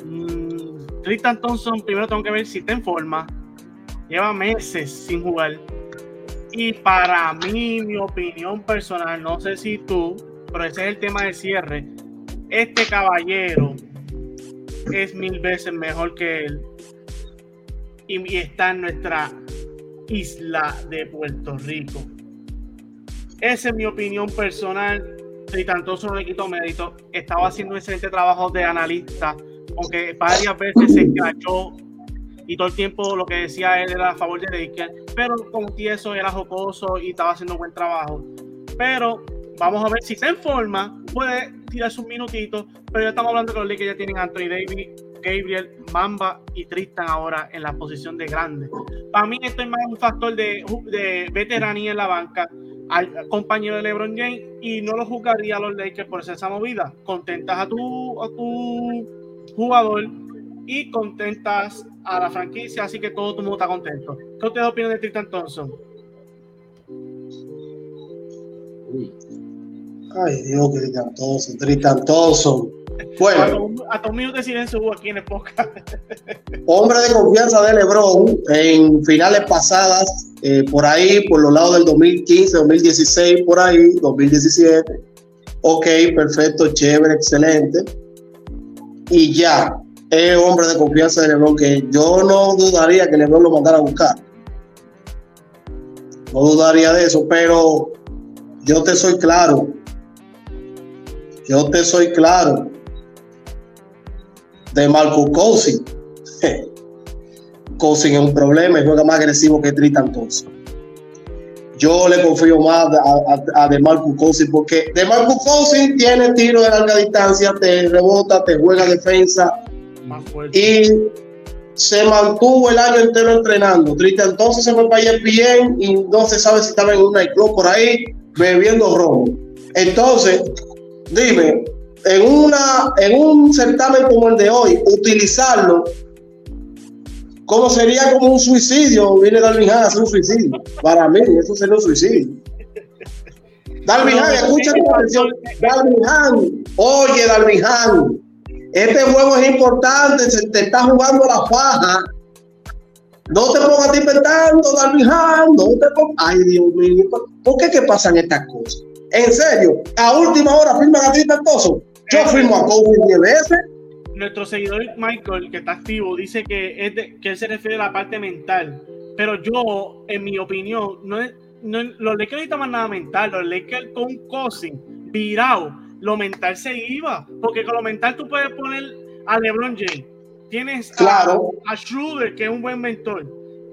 Mm, Tristan Thompson, primero tengo que ver si está en forma. Lleva meses sin jugar. Y para mí, mi opinión personal, no sé si tú, pero ese es el tema de cierre. Este caballero es mil veces mejor que él y está en nuestra isla de Puerto Rico. Esa es mi opinión personal. Y tanto no le quito mérito. Estaba haciendo un excelente trabajo de analista, aunque varias veces se escrachó y todo el tiempo lo que decía él era a favor de Lakers, pero como eso era jocoso y estaba haciendo buen trabajo. Pero vamos a ver si en forma, puede tirar sus minutitos, pero ya estamos hablando que los Lakers ya tienen Anthony Davis, Gabriel, Mamba y Tristan ahora en la posición de grande. Para mí esto es más un factor de, de veteranía en la banca, al compañero de LeBron James y no lo jugaría a los Lakers por esa movida. Contentas a tu, a tu jugador y contentas a la franquicia, así que todo el mundo está contento. ¿Qué ustedes opinan de Tristan Thompson? Ay, Dios, que Tristan Thompson, Tristan Thompson. Bueno, a tu minuto de silencio hubo aquí en el Hombre de confianza de LeBron en finales pasadas, eh, por ahí, por los lados del 2015, 2016, por ahí, 2017. Ok, perfecto, chévere, excelente. Y ya, es hombre de confianza de LeBron que yo no dudaría que LeBron lo mandara a buscar. No dudaría de eso, pero yo te soy claro. Yo te soy claro de Marco Cousin. Cousin es un problema y juega más agresivo que Tristan Thompson. Yo le confío más a, de Marco Cousin porque de Marco Cousin tiene tiro de larga distancia, te rebota, te juega defensa y se mantuvo el año entero entrenando. Tristan entonces se fue para allá bien y no se sabe si estaba en un nightclub por ahí bebiendo rojo. Entonces, dime, en, una, en un certamen como el de hoy, utilizarlo como sería como un suicidio, viene Darwin a hacer un suicidio. Para mí, eso sería un suicidio. Darwin Han, escucha tu atención. Darwin Han, oye, Darwin Han, este juego es importante, se te está jugando la faja. No te pongas inventando, Darwin Han, no te pongas. Ay, Dios mío, ¿por qué que pasan estas cosas? En serio, a última hora firman a ti tantoso. Yo firmo a Kobe 10 veces. Nuestro seguidor Michael, que está activo, dice que, es que él se refiere a la parte mental. Pero yo, en mi opinión, no es, no, los Lakers necesitan nada mental. Los Lakers con Cousin, virado, lo mental se iba. Porque con lo mental tú puedes poner a LeBron James. Tienes claro. a, Schroeder, que es un buen mentor.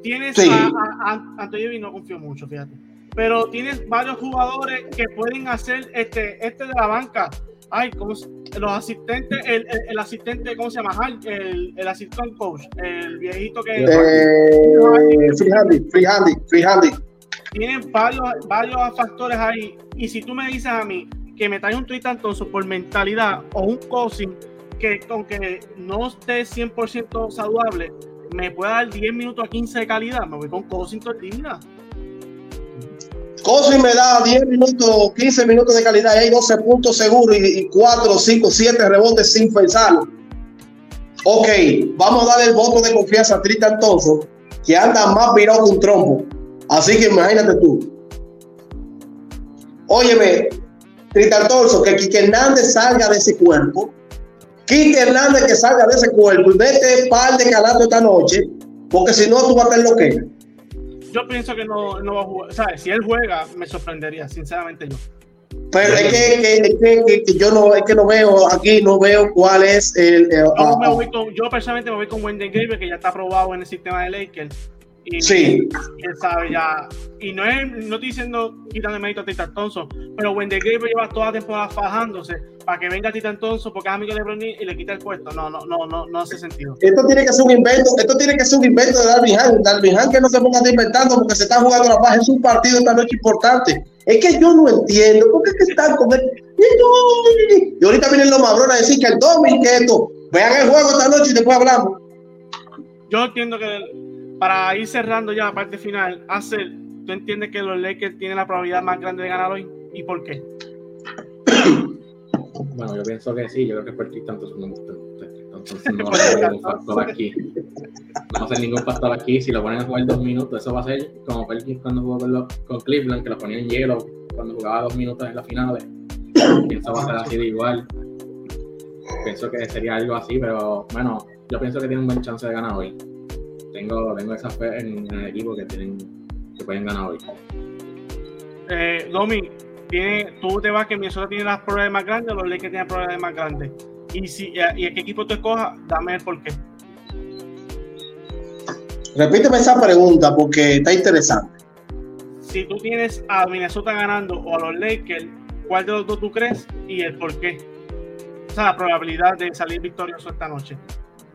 Tienes a, a, Antonio no confío mucho, fíjate. pero tienes varios jugadores que pueden hacer este, este de la banca. Ay, ¿cómo se- los asistentes, el, el, el asistente, ¿cómo se llama? El, el assistant coach, el viejito que Eh, free handy, free handy, free handy. tienen varios, varios factores ahí. Y si tú me dices a mí que me traes un Tristan Thompson por mentalidad o un coaching que aunque no esté 100% saludable, me pueda dar 10 minutos a 15 de calidad, me voy con coaching todo el día. Me da 10 minutos, 15 minutos de calidad y hay 12 puntos seguros y, y 4, 5, 7 rebotes sin pensarlo. Ok, vamos a darle el voto de confianza a Tristan Thompson, que anda más virado que un trompo. Así que imagínate tú. Óyeme, Tristan Thompson, que Quique Hernández salga de ese cuerpo. Quique Hernández que salga de ese cuerpo y vete par de calando esta noche, porque si no tú vas a estar lo que. Yo pienso que no, no va a jugar. ¿Sabes? Si él juega, me sorprendería, sinceramente yo. Pero es que, es que- yo no, es que no veo aquí, no veo cuál es el. el- Yo, ah, me ah, voy con- yo personalmente me voy con Wendell Graver, que ya está aprobado en el sistema de Lakers. Y, sí, y él sabe ya. Y no es, no estoy diciendo quitando mérito a Titan Thompson, pero Wendell Graver lleva toda la temporada fajándose para que venga Titan Thompson porque es amigo de LeBron y le quita el puesto. No, no, no, no, no hace sentido. esto tiene que ser un invento, esto tiene que ser un invento de Darvin Han. Darvin Han que no se ponga inventando porque se está jugando la paz. Es un partido esta noche importante. Es que yo no entiendo por qué es que están con él. Y ahorita vienen los mabrones a decir que el Domi, que esto. Vean el juego esta noche y después hablamos. Yo entiendo que para ir cerrando ya la parte final, hacer, ¿tú entiendes que los Lakers tienen la probabilidad más grande de ganar hoy? ¿Y por qué? Bueno, yo pienso que sí, yo creo que por Tristan Thompson no, entonces no va a ser ningún factor aquí. No va a ser ningún factor aquí. Si lo ponen a jugar dos minutos, eso va a ser como Perkins cuando jugó con, los- con Cleveland, que lo ponía en hielo cuando jugaba dos minutos en las finales. Pienso va a ser así de igual. Pienso que sería algo así, pero bueno, yo pienso que tienen un buen chance de ganar hoy. Tengo, tengo esa fe en, en el equipo que tienen que pueden ganar hoy. Eh, Domi, tiene, tú te vas que Minnesota tiene las pruebas más grandes o los Lakers tienen pruebas más grandes. Y si y qué equipo tú escojas, dame el porqué. Repíteme esa pregunta porque está interesante. Si tú tienes a Minnesota ganando o a los Lakers, ¿cuál de los dos tú crees y el porqué? O sea, la probabilidad de salir victorioso esta noche.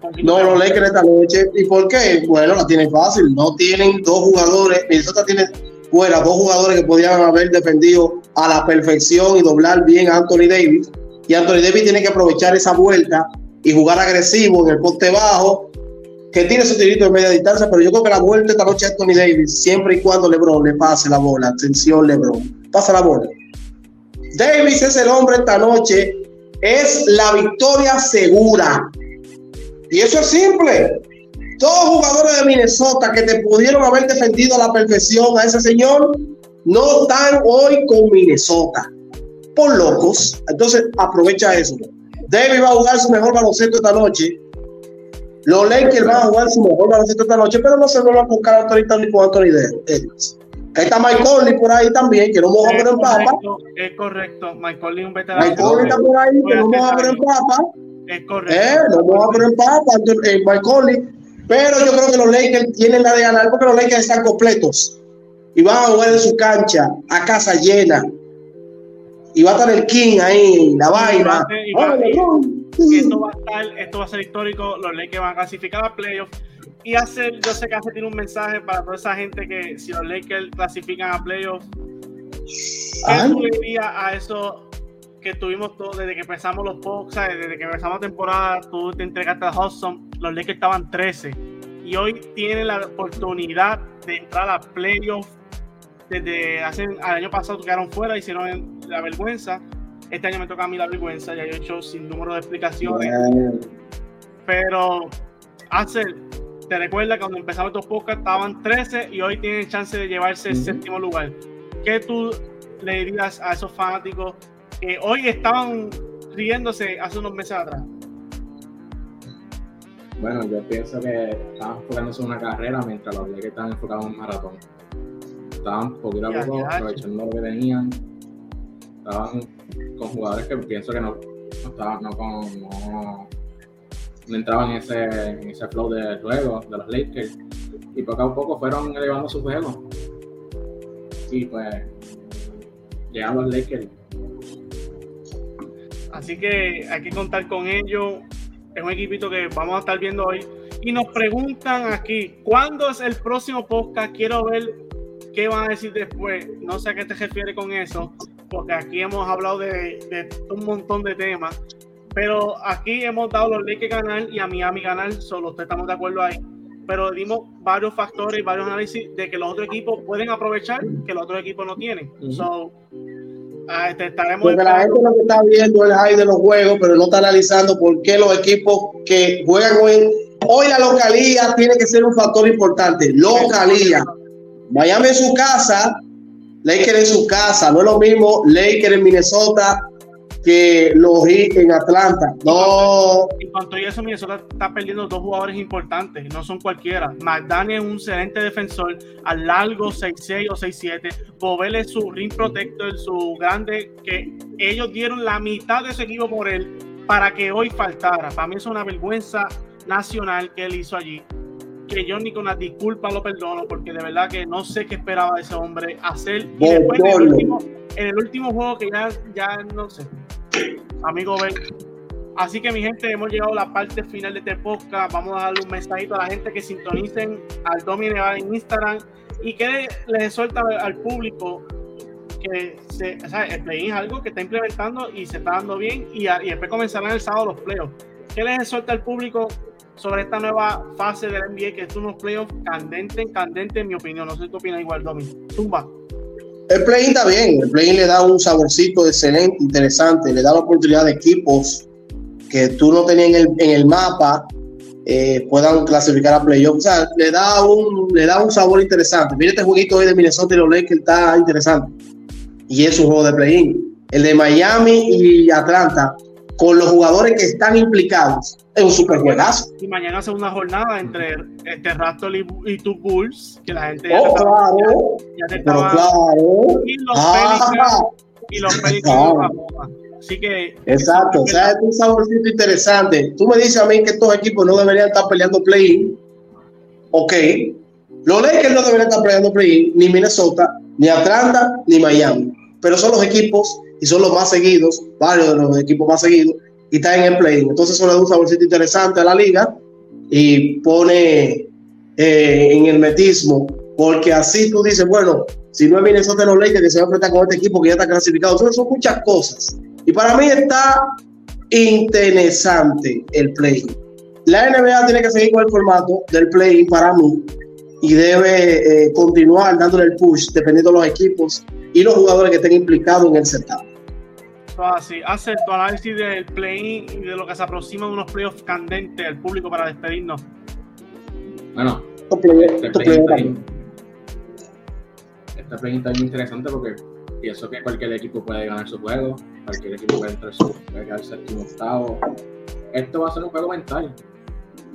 ¿Con quién tú No, los? Lakers esta noche. ¿Y por qué? Bueno, la tienen fácil. No tienen dos jugadores. Minnesota tiene fuera dos jugadores que podían haber defendido a la perfección y doblar bien a Anthony Davis. Y Anthony Davis tiene que aprovechar esa vuelta y jugar agresivo en el poste bajo, que tiene su tirito de media distancia. Pero yo creo que la vuelta esta noche a Anthony Davis, siempre y cuando LeBron le pase la bola. Atención, LeBron. Pasa la bola. Davis es el hombre esta noche. Es la victoria segura. Y eso es simple. Todos jugadores de Minnesota que te pudieron haber defendido a la perfección a ese señor, no están hoy con Minnesota. Por locos. Entonces, aprovecha eso. David va a jugar su mejor baloncesto esta noche. Los Lakers van a jugar su mejor baloncesto esta noche, pero no se vuelvan a buscar a Anthony ni con Anthony Davis. Ahí está Mike Conley por ahí también, que no vamos a poner en papa. es correcto. Michael Conley, un veterano. Mike Conley está por ahí, que no vamos a poner en papa. Es correcto. Eh, no vamos a poner en papa, eh, Mike Conley. Pero yo creo que los Lakers tienen la de ganar porque los Lakers están completos. Y van a jugar en su cancha, a casa llena. Y va a estar el King ahí, la vaina. Y va- Ay, y- Lebron. esto va a estar, esto va a ser histórico, los Lakers van a clasificar a playoffs y hacer, yo sé que hace tiene un mensaje para toda esa gente que si los Lakers clasifican a playoffs, ¿qué tú le dirías a eso que tuvimos todos desde que empezamos los ¿sabes? desde que empezamos la temporada, tú te entregaste a Hudson, los Lakers estaban 13 y hoy tienen la oportunidad de entrar a playoffs desde hace el año pasado quedaron fuera, hicieron la vergüenza. Este año me toca a mí la vergüenza, ya yo he hecho sin número de explicaciones. Bueno, Pero, Axel, te recuerda que cuando empezamos estos podcasts estaban 13 y hoy tienen chance de llevarse el séptimo lugar. ¿Qué tú le dirías a esos fanáticos que hoy estaban riéndose hace unos meses atrás? Bueno, yo pienso que estaban enfocándose en una carrera mientras los Lakers estaban enfocados en un maratón. Estaban poquito a poco aprovechando lo que tenían. Estaban con jugadores que pienso que no, no estaban, no, con, no, no entraban en ese, en ese flow de juego de los Lakers. Y poco a poco fueron elevando su juego. y pues llegan los Lakers. Así que hay que contar con ellos. Es un equipito que vamos a estar viendo hoy. Y nos preguntan aquí, ¿cuándo es el próximo podcast? Quiero ver qué van a decir después. No sé a qué te refieres con eso, porque aquí hemos hablado de, de un montón de temas. Pero aquí hemos dado los Lakers ganar y a Miami ganar, solo ustedes estamos de acuerdo ahí. Pero dimos varios factores y varios análisis de que los otros equipos pueden aprovechar que los otros equipos no tienen. so, ah, este, estaremos Porque la gente lo que está viendo el high de los juegos, pero no está analizando por qué los equipos que juegan hoy, hoy la localía tiene que ser un factor importante. Localía. Miami en su casa, Lakers en su casa. No es lo mismo Lakers en Minnesota que los Heat en Atlanta. No. En cuanto a eso, Minnesota está perdiendo dos jugadores importantes, no son cualquiera. McDaniel es un excelente defensor, al largo 6'6 o 6'7. Bobel es su ring protector, su grande, que ellos dieron la mitad de su equipo por él para que hoy faltara. Para mí es una vergüenza nacional que él hizo allí. Que yo ni con la disculpa lo perdono, porque de verdad que no sé qué esperaba ese hombre hacer. Y después en el último, en el último juego que ya, ya no sé, amigo Ben. Así que mi gente, hemos llegado a la parte final de este podcast. Vamos a darle un mensajito a la gente que sintonicen al Domi Nevada en Instagram y que les suelta al público que se, o sea, el play es algo que está implementando y se está dando bien y, a, y después comenzarán el sábado los playoffs. ¿Qué les suelta al público sobre esta nueva fase del NBA que es unos playoffs candentes, candentes en mi opinión? No sé si tú opinas igual, Domi. Zumba. El play está bien, el play le da un saborcito excelente, interesante, le da la oportunidad de equipos que tú no tenías en el, en el mapa eh, puedan clasificar a playoff. O sea, le da un, le da un sabor interesante. Mira este jueguito hoy de Minnesota y los Lakers está interesante. Y es un juego de play-in. El de Miami y Atlanta, con los jugadores que están implicados, es un super juegazo. Y mañana hace una jornada entre este Raptor y, y tu Bulls, que la gente oh, ya, claro, ya, te estaba. claro. Y los Ah. Y los Pelicans. Ah. Así que. Exacto, o sea, es un saborcito interesante. Tú me dices a mí que estos equipos no deberían estar peleando play-in. Ok. Los Lakers no deberían estar peleando play-in, ni Minnesota, ni Atlanta, ni Miami. Pero son los equipos y son los más seguidos, varios de los equipos más seguidos, y están en el play-in. Entonces eso le da un saborcito interesante a la liga y pone eh, en el metismo, porque así tú dices, bueno, si no es Minnesota los Lakers que se va a enfrentar con este equipo que ya está clasificado, Entonces, son muchas cosas. Y para mí está interesante el play. La NBA tiene que seguir con el formato del play para mí y debe eh, continuar dándole el push dependiendo de los equipos y los jugadores que estén implicados en el setup. Así, hace tu análisis del play y de lo que se aproxima de unos playoffs candentes al público para despedirnos. Bueno, este play este play está bien interesante porque pienso que cualquier equipo puede ganar su juego, cualquier equipo puede entrar su, puede quedar séptimo, octavo. Esto va a ser un juego mental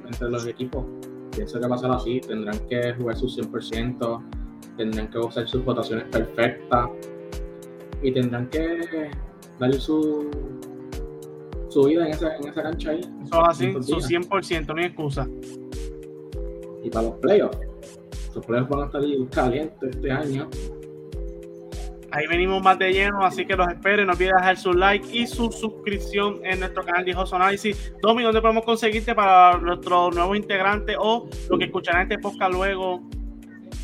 entre los equipos. Pienso que va a ser así, tendrán que jugar su 100%, tendrán que usar sus votaciones perfectas y tendrán que darle su, su vida en esa, en esa cancha ahí. Eso es así, su días. 100%, no hay excusa. Y para los playoffs, los playoffs van a estar calientes este año. Ahí venimos más de lleno, así que los espero. No olviden dejar su like y su suscripción en nuestro canal de Hijos Análisis. Domi, ¿dónde podemos conseguirte para nuestros nuevos integrantes o lo que escucharán este podcast luego,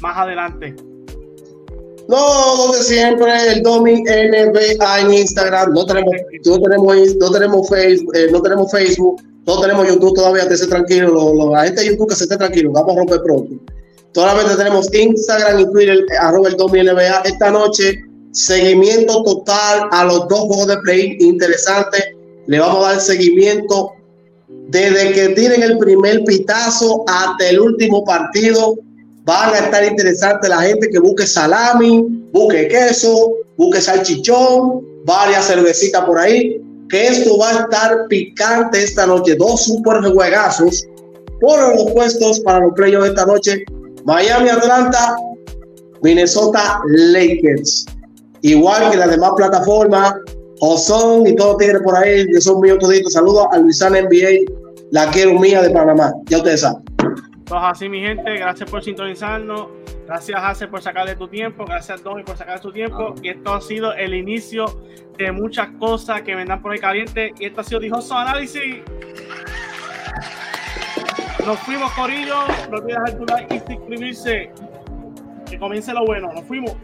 más adelante? No, donde siempre el Domi NBA en Instagram. No tenemos, no tenemos, no tenemos Facebook, eh, no tenemos Facebook, no tenemos YouTube todavía. Te tranquilo, lo- lo- la gente de YouTube que se esté tranquilo, vamos a romper pronto. Solamente tenemos Instagram y Twitter, eh, arroba el Domi NBA. Esta noche, seguimiento total a los dos juegos de play interesante. Le vamos a dar seguimiento desde que tienen el primer pitazo hasta el último partido. Van a estar interesantes la gente que busque salami, busque queso, busque salchichón, varias cervecitas por ahí. Que esto va a estar picante esta noche. Dos super juegazos por los puestos para los playoffs esta noche. Miami Atlanta, Minnesota Lakers. Igual que las demás plataformas, Ozón y todos tigres por ahí, que son míos toditos. Saludos a Luisana NBA, la quiero mía de Panamá. Ya ustedes saben. Pues así, mi gente, gracias por sintonizarnos. Gracias, Hace, por sacarle tu tiempo. Gracias, Domi, por sacarle tu tiempo. Y esto ha sido el inicio de muchas cosas que vendrán por ahí caliente. Y esto ha sido Dijoso Análisis. Nos fuimos, Corillo. No olvides dejar tu like y suscribirse. Que comience lo bueno. Nos fuimos.